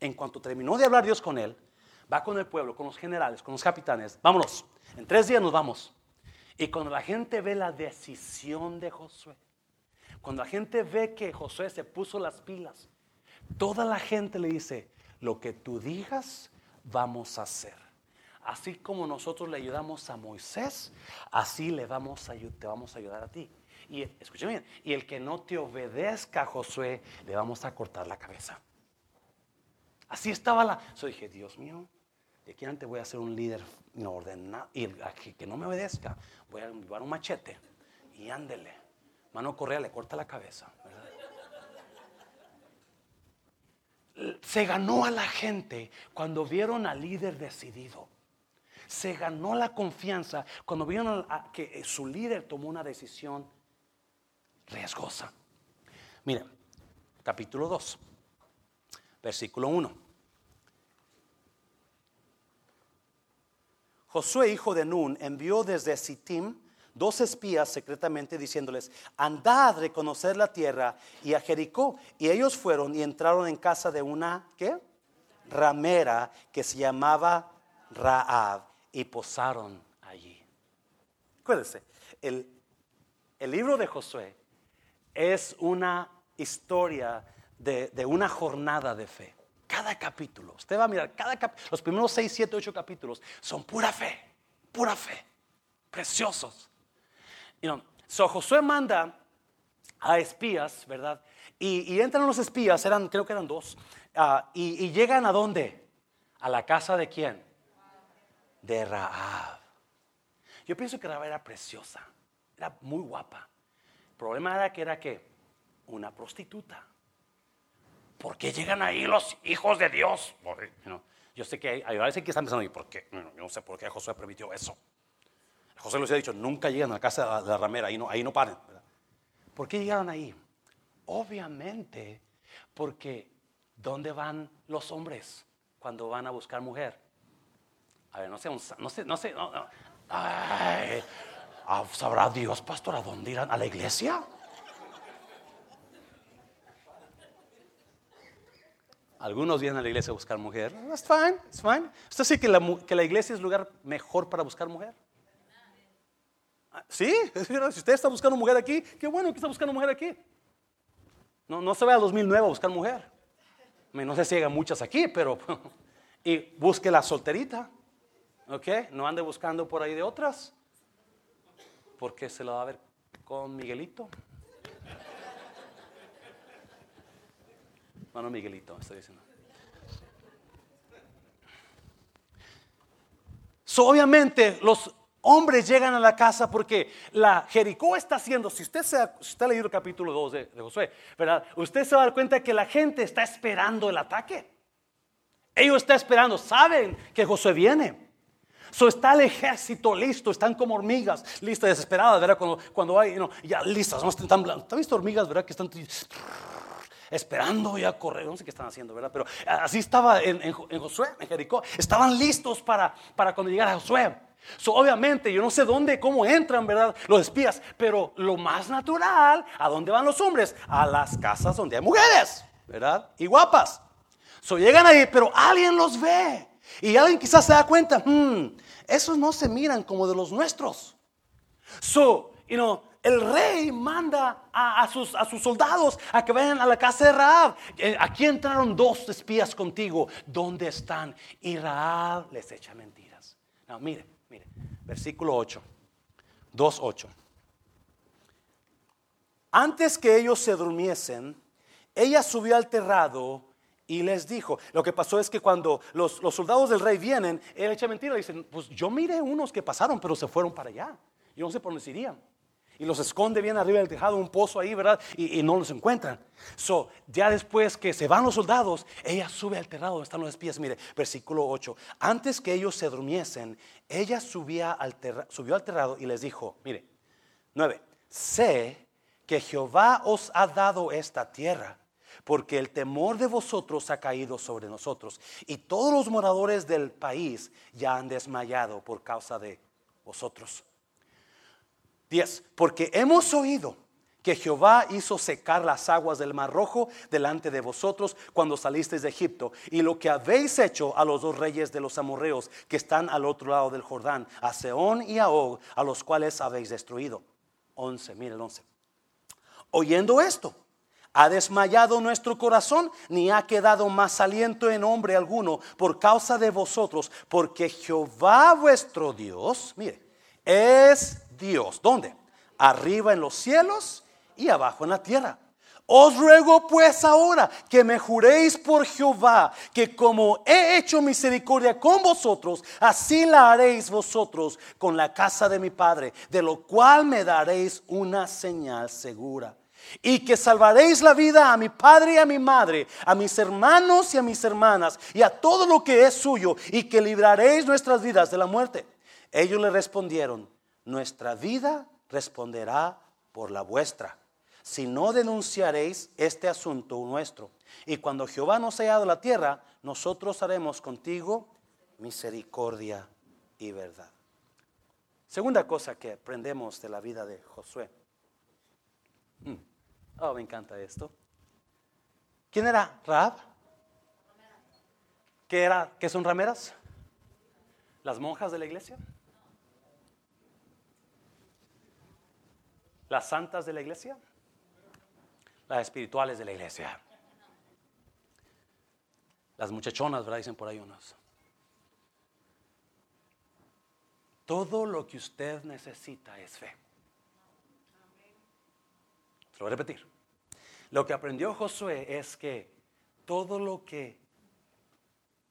En cuanto terminó de hablar Dios con él, va con el pueblo, con los generales, con los capitanes, vámonos, en tres días nos vamos. Y cuando la gente ve la decisión de Josué, cuando la gente ve que Josué se puso las pilas, toda la gente le dice, lo que tú digas, vamos a hacer. Así como nosotros le ayudamos a Moisés, así le vamos a, te vamos a ayudar a ti. y escuchen bien, y el que no te obedezca, Josué, le vamos a cortar la cabeza. Así estaba la. Yo dije, Dios mío, de aquí antes voy a ser un líder ordenado. Y que, no me obedezca, voy a llevar un machete y ándele. Mano Correa le corta la cabeza. Se ganó a la gente cuando vieron al líder decidido. Se ganó la confianza cuando vieron que su líder tomó una decisión riesgosa. Miren, capítulo 2, versículo 1. Josué, hijo de Nun, envió desde Sittim dos espías secretamente diciéndoles, andad a reconocer la tierra y a Jericó. Y ellos fueron y entraron en casa de una, ¿qué? Ramera que se llamaba Raab y posaron allí. Acuérdense, el, el libro de Josué es una historia de, una jornada de fe. Cada capítulo, usted va a mirar, cada los primeros 6, 7, 8 capítulos son pura fe, pura fe, preciosos. You know, so Josué manda a espías, ¿verdad? Y, entran los espías, eran, creo que eran dos, ah, y, y, llegan a dónde? A la casa de quién? De Raab. Yo pienso que Raab era preciosa, era muy guapa. El problema era que era que una prostituta. ¿Por qué llegan ahí los hijos de Dios? yo sé que hay, hay veces que están pensando, ¿y por qué? No, yo no sé por qué Josué permitió eso. José les ha dicho, nunca llegan a la casa de la ramera, ahí no, ahí no paren. ¿Por qué llegaron ahí? Obviamente, porque ¿dónde van los hombres cuando van a buscar mujer? A ver, no sé, no sé, no sé. Ay, ah, ¿Sabrá Dios, pastor, a dónde irán? ¿A la iglesia? Algunos vienen a la iglesia a buscar mujer. That's fine, it's fine. ¿Usted sí que la, que la iglesia es el lugar mejor para buscar mujer? Sí, si usted está buscando mujer aquí, qué bueno que está buscando mujer aquí. No, no se va a 2009 a buscar mujer. No sé si muchas aquí, pero... Y busque la solterita. ¿Ok? No ande buscando por ahí de otras. Porque se la va a ver con Miguelito. No, no Miguelito, estoy diciendo. obviamente los hombres llegan a la casa porque la Jericó está haciendo, si usted, se ha, leído el capítulo 2 de, Josué, ¿verdad? Usted se va a dar cuenta que la gente está esperando el ataque. Ellos están esperando, saben que Josué viene. So está el ejército listo, están como hormigas, listas, desesperadas, ¿verdad? Cuando, cuando hay, ya listas, no están, ¿están visto hormigas, verdad? Que están esperando ya correr, no sé qué están haciendo, ¿verdad? Pero así estaba en, Josué, en Jericó, estaban listos para, para cuando llegara Josué obviamente, yo no sé dónde, cómo entran, ¿verdad? Los espías, pero lo más natural, ¿a dónde van los hombres? A las casas donde hay mujeres, ¿verdad? Y guapas. So, llegan ahí, pero alguien los ve. Y alguien quizás se da cuenta, hmm, esos no se miran como de los nuestros. So, you know, el rey manda a, sus, soldados a que vayan a la casa de Raab. Eh, aquí entraron dos espías contigo. ¿Dónde están? Y Raab les echa mentiras. No, miren, Mire, versículo 8, 2.8. Antes que ellos se durmiesen, ella subió al terrado y les dijo, lo que pasó es que cuando los, soldados del rey vienen, él echa mentira, dicen, pues yo miré unos que pasaron, pero se fueron para allá. Yo no sé por dónde se irían y los esconde bien arriba del tejado, un pozo ahí, ¿verdad? Y, no los encuentran. So, ya después que se van los soldados, ella sube al terrado donde están los espías. Mire, versículo 8. Antes que ellos se durmiesen, ella subía al subió al terrado y les dijo, mire, 9. Sé que Jehová os ha dado esta tierra porque el temor de vosotros ha caído sobre nosotros y todos los moradores del país ya han desmayado por causa de vosotros. 10. Porque hemos oído que Jehová hizo secar las aguas del mar rojo delante de vosotros cuando salisteis de Egipto, y lo que habéis hecho a los dos reyes de los amorreos que están al otro lado del Jordán, a Seón y a Og, a los cuales habéis destruido. 11, mire el 11. Oyendo esto, ha desmayado nuestro corazón, ni ha quedado más aliento en hombre alguno por causa de vosotros, porque Jehová vuestro Dios, mire, es Dios. ¿Dónde? arriba en los cielos y abajo en la tierra. Os ruego pues ahora que me juréis por Jehová, que como he hecho misericordia con vosotros, así la haréis vosotros con la casa de mi Padre, de lo cual me daréis una señal segura. Y que salvaréis la vida a mi padre y a mi madre, a mis hermanos y a mis hermanas, y a todo lo que es suyo, y que libraréis nuestras vidas de la muerte. Ellos le respondieron, nuestra vida responderá por la vuestra si no denunciaréis este asunto nuestro. Y cuando Jehová nos haya dado la tierra, nosotros haremos contigo misericordia y verdad. Segunda cosa que aprendemos de la vida de Josué. Hmm. Oh, me encanta esto. ¿Quién era Raab? ¿Qué, era, ¿Qué son rameras? ¿Las monjas de la iglesia? ¿Las santas de la iglesia? las espirituales de la iglesia. Las muchachonas, ¿verdad? Dicen por ahí unos. Todo lo que usted necesita es fe. Se lo voy a repetir. Lo que aprendió Josué es que todo lo que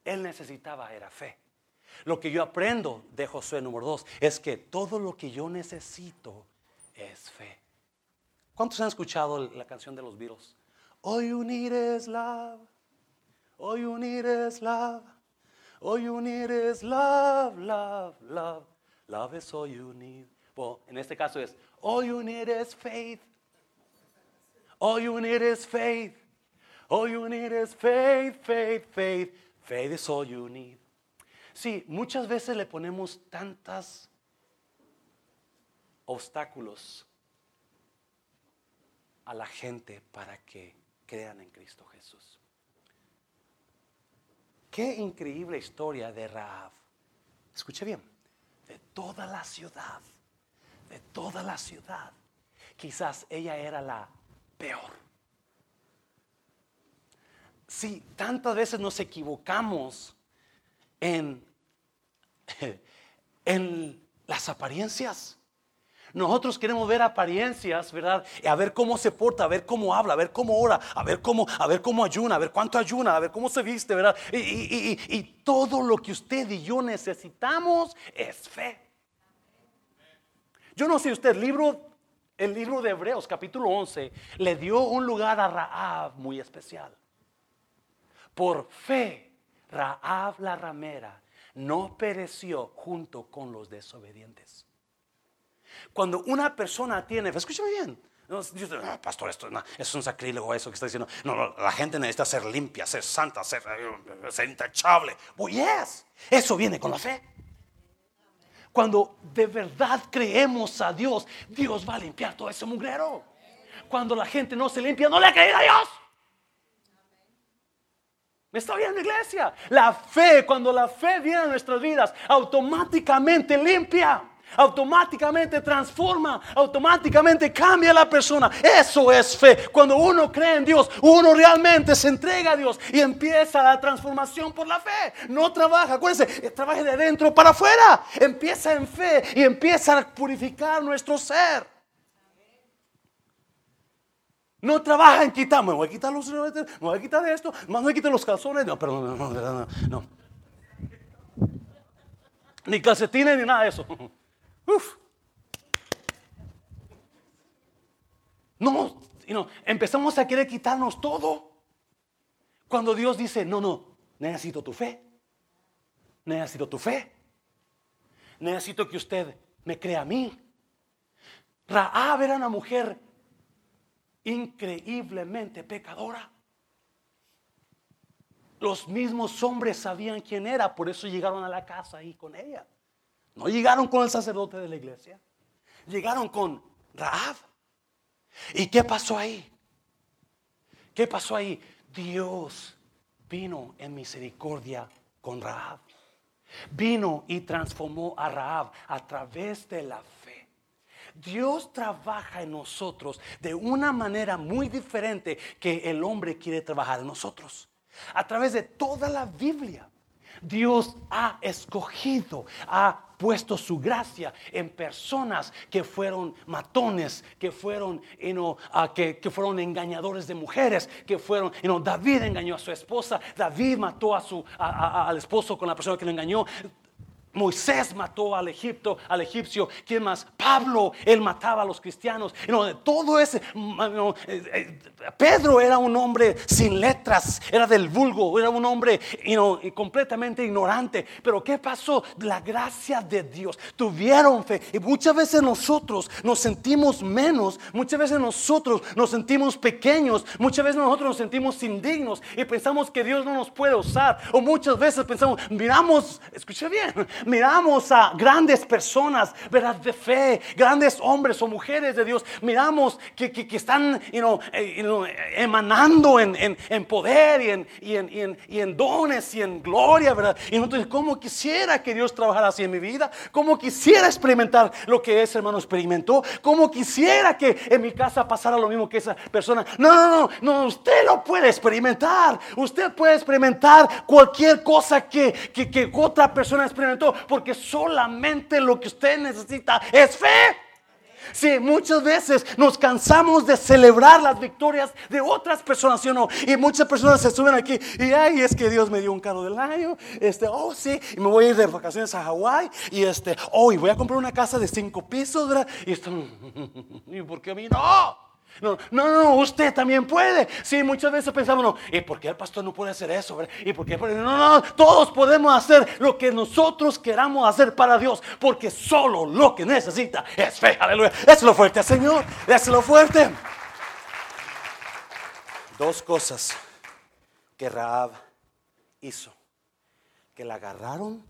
él necesitaba era fe. Lo que yo aprendo de Josué número dos es que todo lo que yo necesito es fe. ¿Cuántos han escuchado la canción de los Beatles? You need is love. You need is love. You need is love, love, love. Love is all you need. Well, en este caso es all you need is faith. All you need is faith. You need is faith, faith, faith. Faith is all you need. Sí, muchas veces le ponemos tantas obstáculos a la gente para que crean en Cristo Jesús. Qué increíble historia de Raab. Escuche bien, de toda la ciudad, de toda la ciudad, quizás ella era la peor. Sí, tantas veces nos equivocamos en, en las apariencias. Nosotros queremos ver apariencias, ¿verdad? A ver cómo se porta, a ver cómo habla, a ver cómo ora, a ver cómo, a ver cómo ayuna, a ver cuánto ayuna, a ver cómo se viste, ¿verdad? Y, todo lo que usted y yo necesitamos es fe. Yo no sé usted, libro, el libro de Hebreos, capítulo 11, le dio un lugar a Raab muy especial. Por fe, Raab la ramera no pereció junto con los desobedientes. Cuando una persona tiene escúchame bien. No, ah, pastor, esto es un sacrílego eso que está diciendo. No, la gente necesita ser limpia, ser santa, ser, eh, ser intachable. Oh, yes, eso viene con la fe. Cuando de verdad creemos a Dios, Dios va a limpiar todo ese mugrero. Cuando la gente no se limpia, no le ha creído a Dios. ¿Me está viendo, iglesia? La fe, cuando la fe viene a nuestras vidas, automáticamente limpia automáticamente transforma, automáticamente cambia la persona. Eso es fe. Cuando uno cree en Dios, uno realmente se entrega a Dios y empieza la transformación por la fe. No trabaja, acuérdense, eh, trabaja de dentro para afuera. Empieza en fe y empieza a purificar nuestro ser. No trabaja en quitar, me voy a quitar los, me voy a quitar esto, más me a quitar los calzones. No, pero no, no, no, no. Ni calcetines ni nada de eso. Uf. No, no, empezamos a querer quitarnos todo. Cuando Dios dice, no, no, necesito tu fe. Necesito tu fe. Necesito que usted me crea a mí. Raab era una mujer increíblemente pecadora. Los mismos hombres sabían quién era, por eso llegaron a la casa ahí con ella. No llegaron con el sacerdote de la iglesia. Llegaron con Raab. ¿Y qué pasó ahí? ¿Qué pasó ahí? Dios vino en misericordia con Raab. Vino y transformó a Raab a través de la fe. Dios trabaja en nosotros de una manera muy diferente que el hombre quiere trabajar en nosotros. A través de toda la Biblia, Dios ha escogido, ha puesto su gracia en personas que fueron matones, que fueron, ah, que, fueron engañadores de mujeres, que fueron, David engañó a su esposa, David mató a su, al esposo con la persona que lo engañó. Moisés mató al Egipto, al egipcio. ¿Quién más? Pablo, él mataba a los cristianos. todo ese. Eh, eh, Pedro era un hombre sin letras, era del vulgo, era un hombre completamente ignorante. Pero ¿qué pasó? La gracia de Dios. Tuvieron fe. Y muchas veces nosotros nos sentimos menos, muchas veces nosotros nos sentimos pequeños, muchas veces nosotros nos sentimos indignos y pensamos que Dios no nos puede usar. O muchas veces pensamos, miramos, escuché bien, miramos a grandes personas, ¿verdad? De fe, grandes hombres o mujeres de Dios, miramos que, que, están eh, emanando en, en, poder y en, y, en, y en, dones y en gloria, ¿verdad? Y entonces, ¿cómo quisiera que Dios trabajara así en mi vida? ¿Cómo quisiera experimentar lo que ese hermano experimentó? ¿Cómo quisiera que en mi casa pasara lo mismo que esa persona? No, no, no, no, usted lo puede experimentar. Usted puede experimentar cualquier cosa que, que, que otra persona experimentó porque solamente lo que usted necesita es fe. Sí, muchas veces nos cansamos de celebrar las victorias de otras personas, ¿sí o no? Y muchas personas se suben aquí y ay, es que Dios me dio un carro del año, este, oh sí, y me voy a ir de vacaciones a Hawái y este, oh, y voy a comprar una casa de cinco pisos. Y esto, ¿y por qué a mí no? No, no, no, usted también puede. Sí, muchas veces pensamos, no, ¿y por qué el pastor no puede hacer eso? ¿Y por qué? No, no, todos podemos hacer lo que nosotros queramos hacer para Dios, porque solo lo que necesita es fe. Aleluya. Es lo fuerte, Señor. Es lo fuerte. Dos cosas que Raab hizo, que la agarraron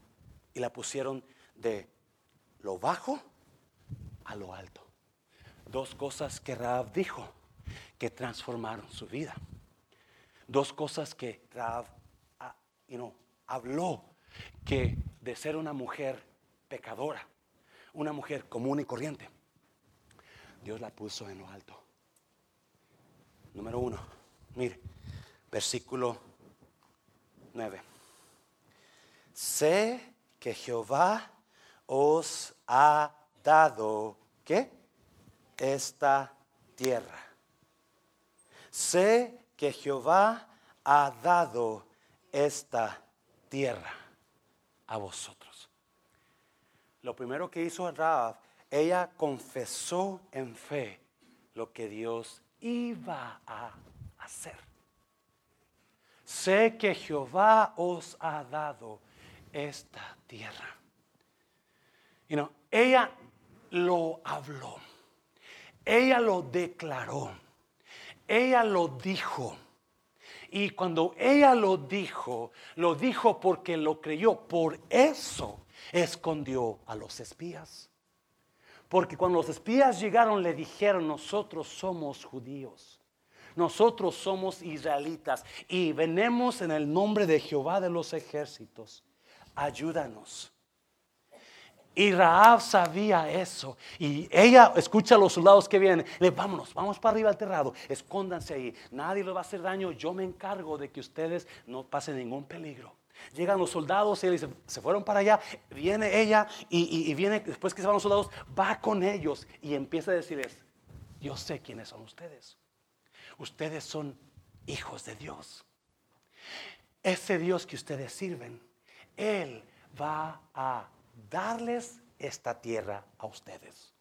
y la pusieron de lo bajo a lo alto dos cosas que Raab dijo que transformaron su vida. Dos cosas que Raab ah, habló que de ser una mujer pecadora, una mujer común y corriente, Dios la puso en lo alto. Número uno, mire, versículo 9. Sé que Jehová os ha dado, ¿qué? Esta tierra. Sé que Jehová ha dado esta tierra a vosotros. Lo primero que hizo Raab, ella confesó en fe lo que Dios iba a hacer. Sé que Jehová os ha dado esta tierra. Y no, ella lo habló. Ella lo declaró. Ella lo dijo. Y cuando ella lo dijo, lo dijo porque lo creyó. Por eso escondió a los espías. Porque cuando los espías llegaron le dijeron, nosotros somos judíos. Nosotros somos israelitas y venemos en el nombre de Jehová de los ejércitos. Ayúdanos. Y Raab sabía eso. Y ella escucha a los soldados que vienen. Le vámonos, vamos para arriba al terrado. Escóndanse ahí. Nadie les va a hacer daño. Yo me encargo de que ustedes no pasen ningún peligro. Llegan los soldados y se fueron para allá. Viene ella y, y viene, después que se van los soldados, va con ellos y empieza a decirles, yo sé quiénes son ustedes. Ustedes son hijos de Dios. Ese Dios que ustedes sirven, Él va a darles esta tierra a ustedes.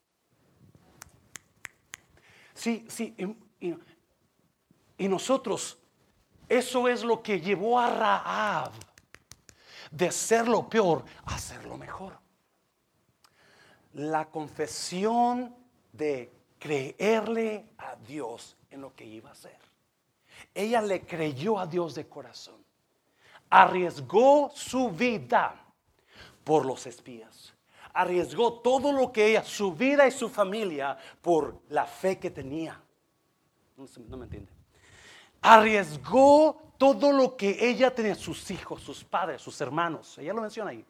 Sí, sí, y, nosotros, eso es lo que llevó a Raab de ser lo peor a ser lo mejor. La confesión de creerle a Dios en lo que iba a hacer. Ella le creyó a Dios de corazón. Arriesgó su vida por los espías. Arriesgó todo lo que ella, su vida y su familia, por la fe que tenía. No, me entiende. Arriesgó todo lo que ella tenía, sus hijos, sus padres, sus hermanos. Ella lo menciona ahí.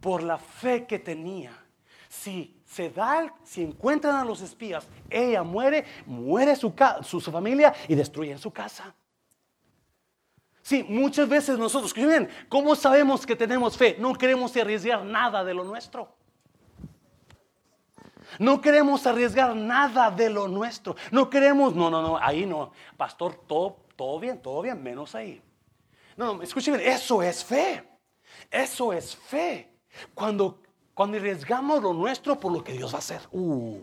Por la fe que tenía. Si se da, si encuentran a los espías, ella muere, muere su, su, su familia y destruyen su casa. Sí, muchas veces nosotros, bien, ¿cómo sabemos que tenemos fe? No queremos arriesgar nada de lo nuestro. No queremos arriesgar nada de lo nuestro. No queremos, no, no, no, ahí no. Pastor, todo, todo bien, todo bien, menos ahí. No, no, escuchen, eso es fe. Eso es fe. Cuando, cuando arriesgamos lo nuestro por lo que Dios va a hacer. Uh,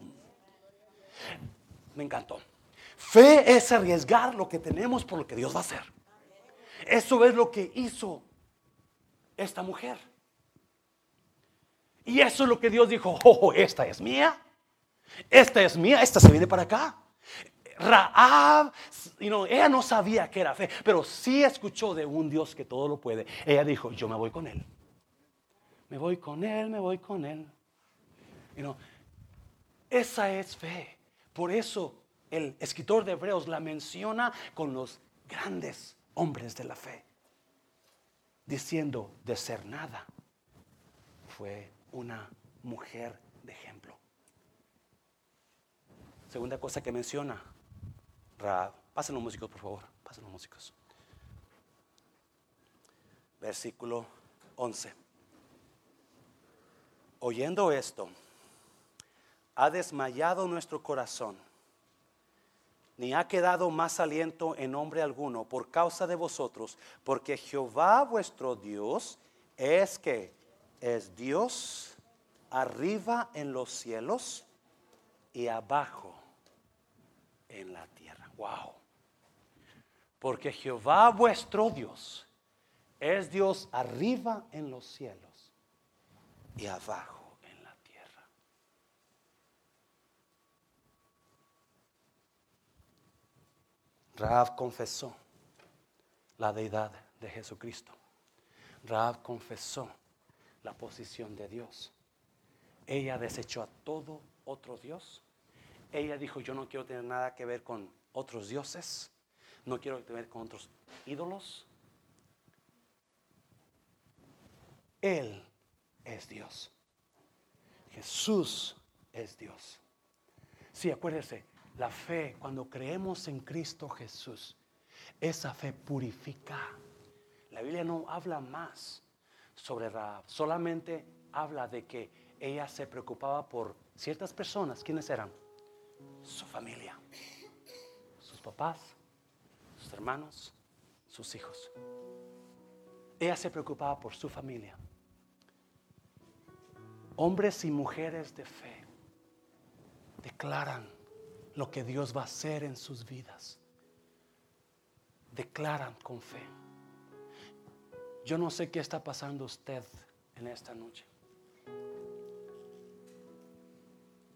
me encantó. Fe es arriesgar lo que tenemos por lo que Dios va a hacer. Eso es lo que hizo esta mujer. Y eso es lo que Dios dijo, oh, esta es mía, esta es mía, esta se viene para acá. Raab, ella no sabía que era fe, pero sí escuchó de un Dios que todo lo puede. Ella dijo, yo me voy con él. Me voy con él, me voy con él. esa es fe. Por eso el escritor de Hebreos la menciona con los grandes hombres de la fe, diciendo de ser nada, fue una mujer de ejemplo. Segunda cosa que menciona, Pasen los músicos, por favor, pasen los músicos. Versículo 11. Oyendo esto, ha desmayado nuestro corazón ni ha quedado más aliento en hombre alguno por causa de vosotros, porque Jehová vuestro Dios es que es Dios arriba en los cielos y abajo en la tierra. Wow. Porque Jehová vuestro Dios es Dios arriba en los cielos y abajo Raab confesó la deidad de Jesucristo. Raab confesó la posición de Dios. Ella desechó a todo otro Dios. Ella dijo, yo no quiero tener nada que ver con otros dioses. No quiero tener con otros ídolos. Él es Dios. Jesús es Dios. Sí, acuérdese, la fe, cuando creemos en Cristo Jesús, esa fe purifica. La Biblia no habla más sobre Raab, solamente habla de que ella se preocupaba por ciertas personas. ¿Quiénes eran? Su familia, sus papás, sus hermanos, sus hijos. Ella se preocupaba por su familia. Hombres y mujeres de fe declaran lo que Dios va a hacer en sus vidas. Declaran con fe. Yo no sé qué está pasando usted en esta noche.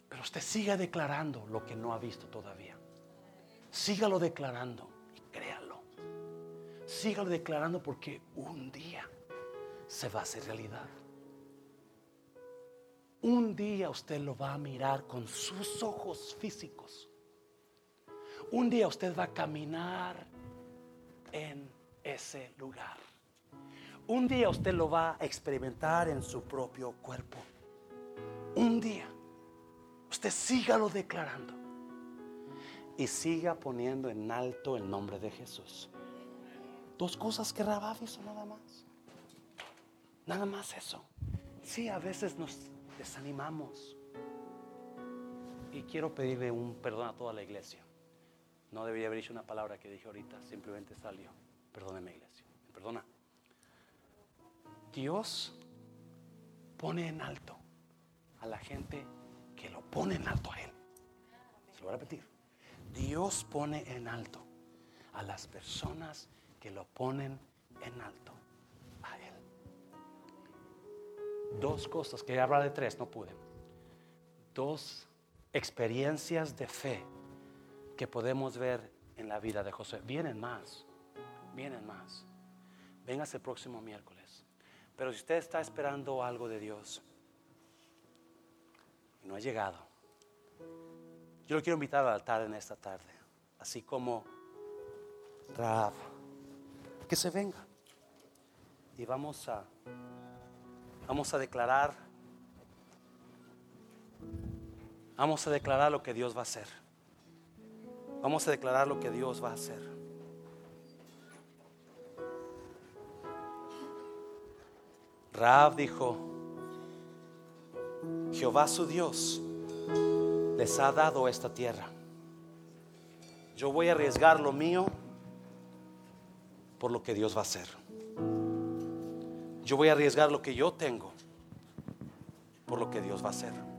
Pero usted siga declarando lo que no ha visto todavía. Sígalo declarando y créalo. Sígalo declarando porque un día se va a hacer realidad. Un día usted lo va a mirar con sus ojos físicos. Un día usted va a caminar en ese lugar. Un día usted lo va a experimentar en su propio cuerpo. Un día. Usted sígalo declarando. Y siga poniendo en alto el nombre de Jesús. Dos cosas que Rabab hizo nada más. Nada más eso. Sí, a veces nos desanimamos. Y quiero pedirle un perdón a toda la iglesia. No debería haber dicho una palabra que dije ahorita, simplemente salió. Perdóneme, iglesia. Perdona. Dios pone en alto a la gente que lo pone en alto a Él. Se lo voy a repetir. Dios pone en alto a las personas que lo ponen en alto a Él. Dos cosas, que hablar de tres, no pude. Dos experiencias de fe podemos ver en la vida de José. Vienen más, vienen más. Vengas el próximo miércoles. Pero si usted está esperando algo de Dios y no ha llegado, yo lo quiero invitar al altar en esta tarde, así como Raab, que se venga y vamos a vamos a declarar vamos a declarar lo que Dios va a hacer. Vamos a declarar lo que Dios va a hacer. Raab dijo, Jehová su Dios les ha dado esta tierra. Yo voy a arriesgar lo mío por lo que Dios va a hacer. Yo voy a arriesgar lo que yo tengo por lo que Dios va a hacer.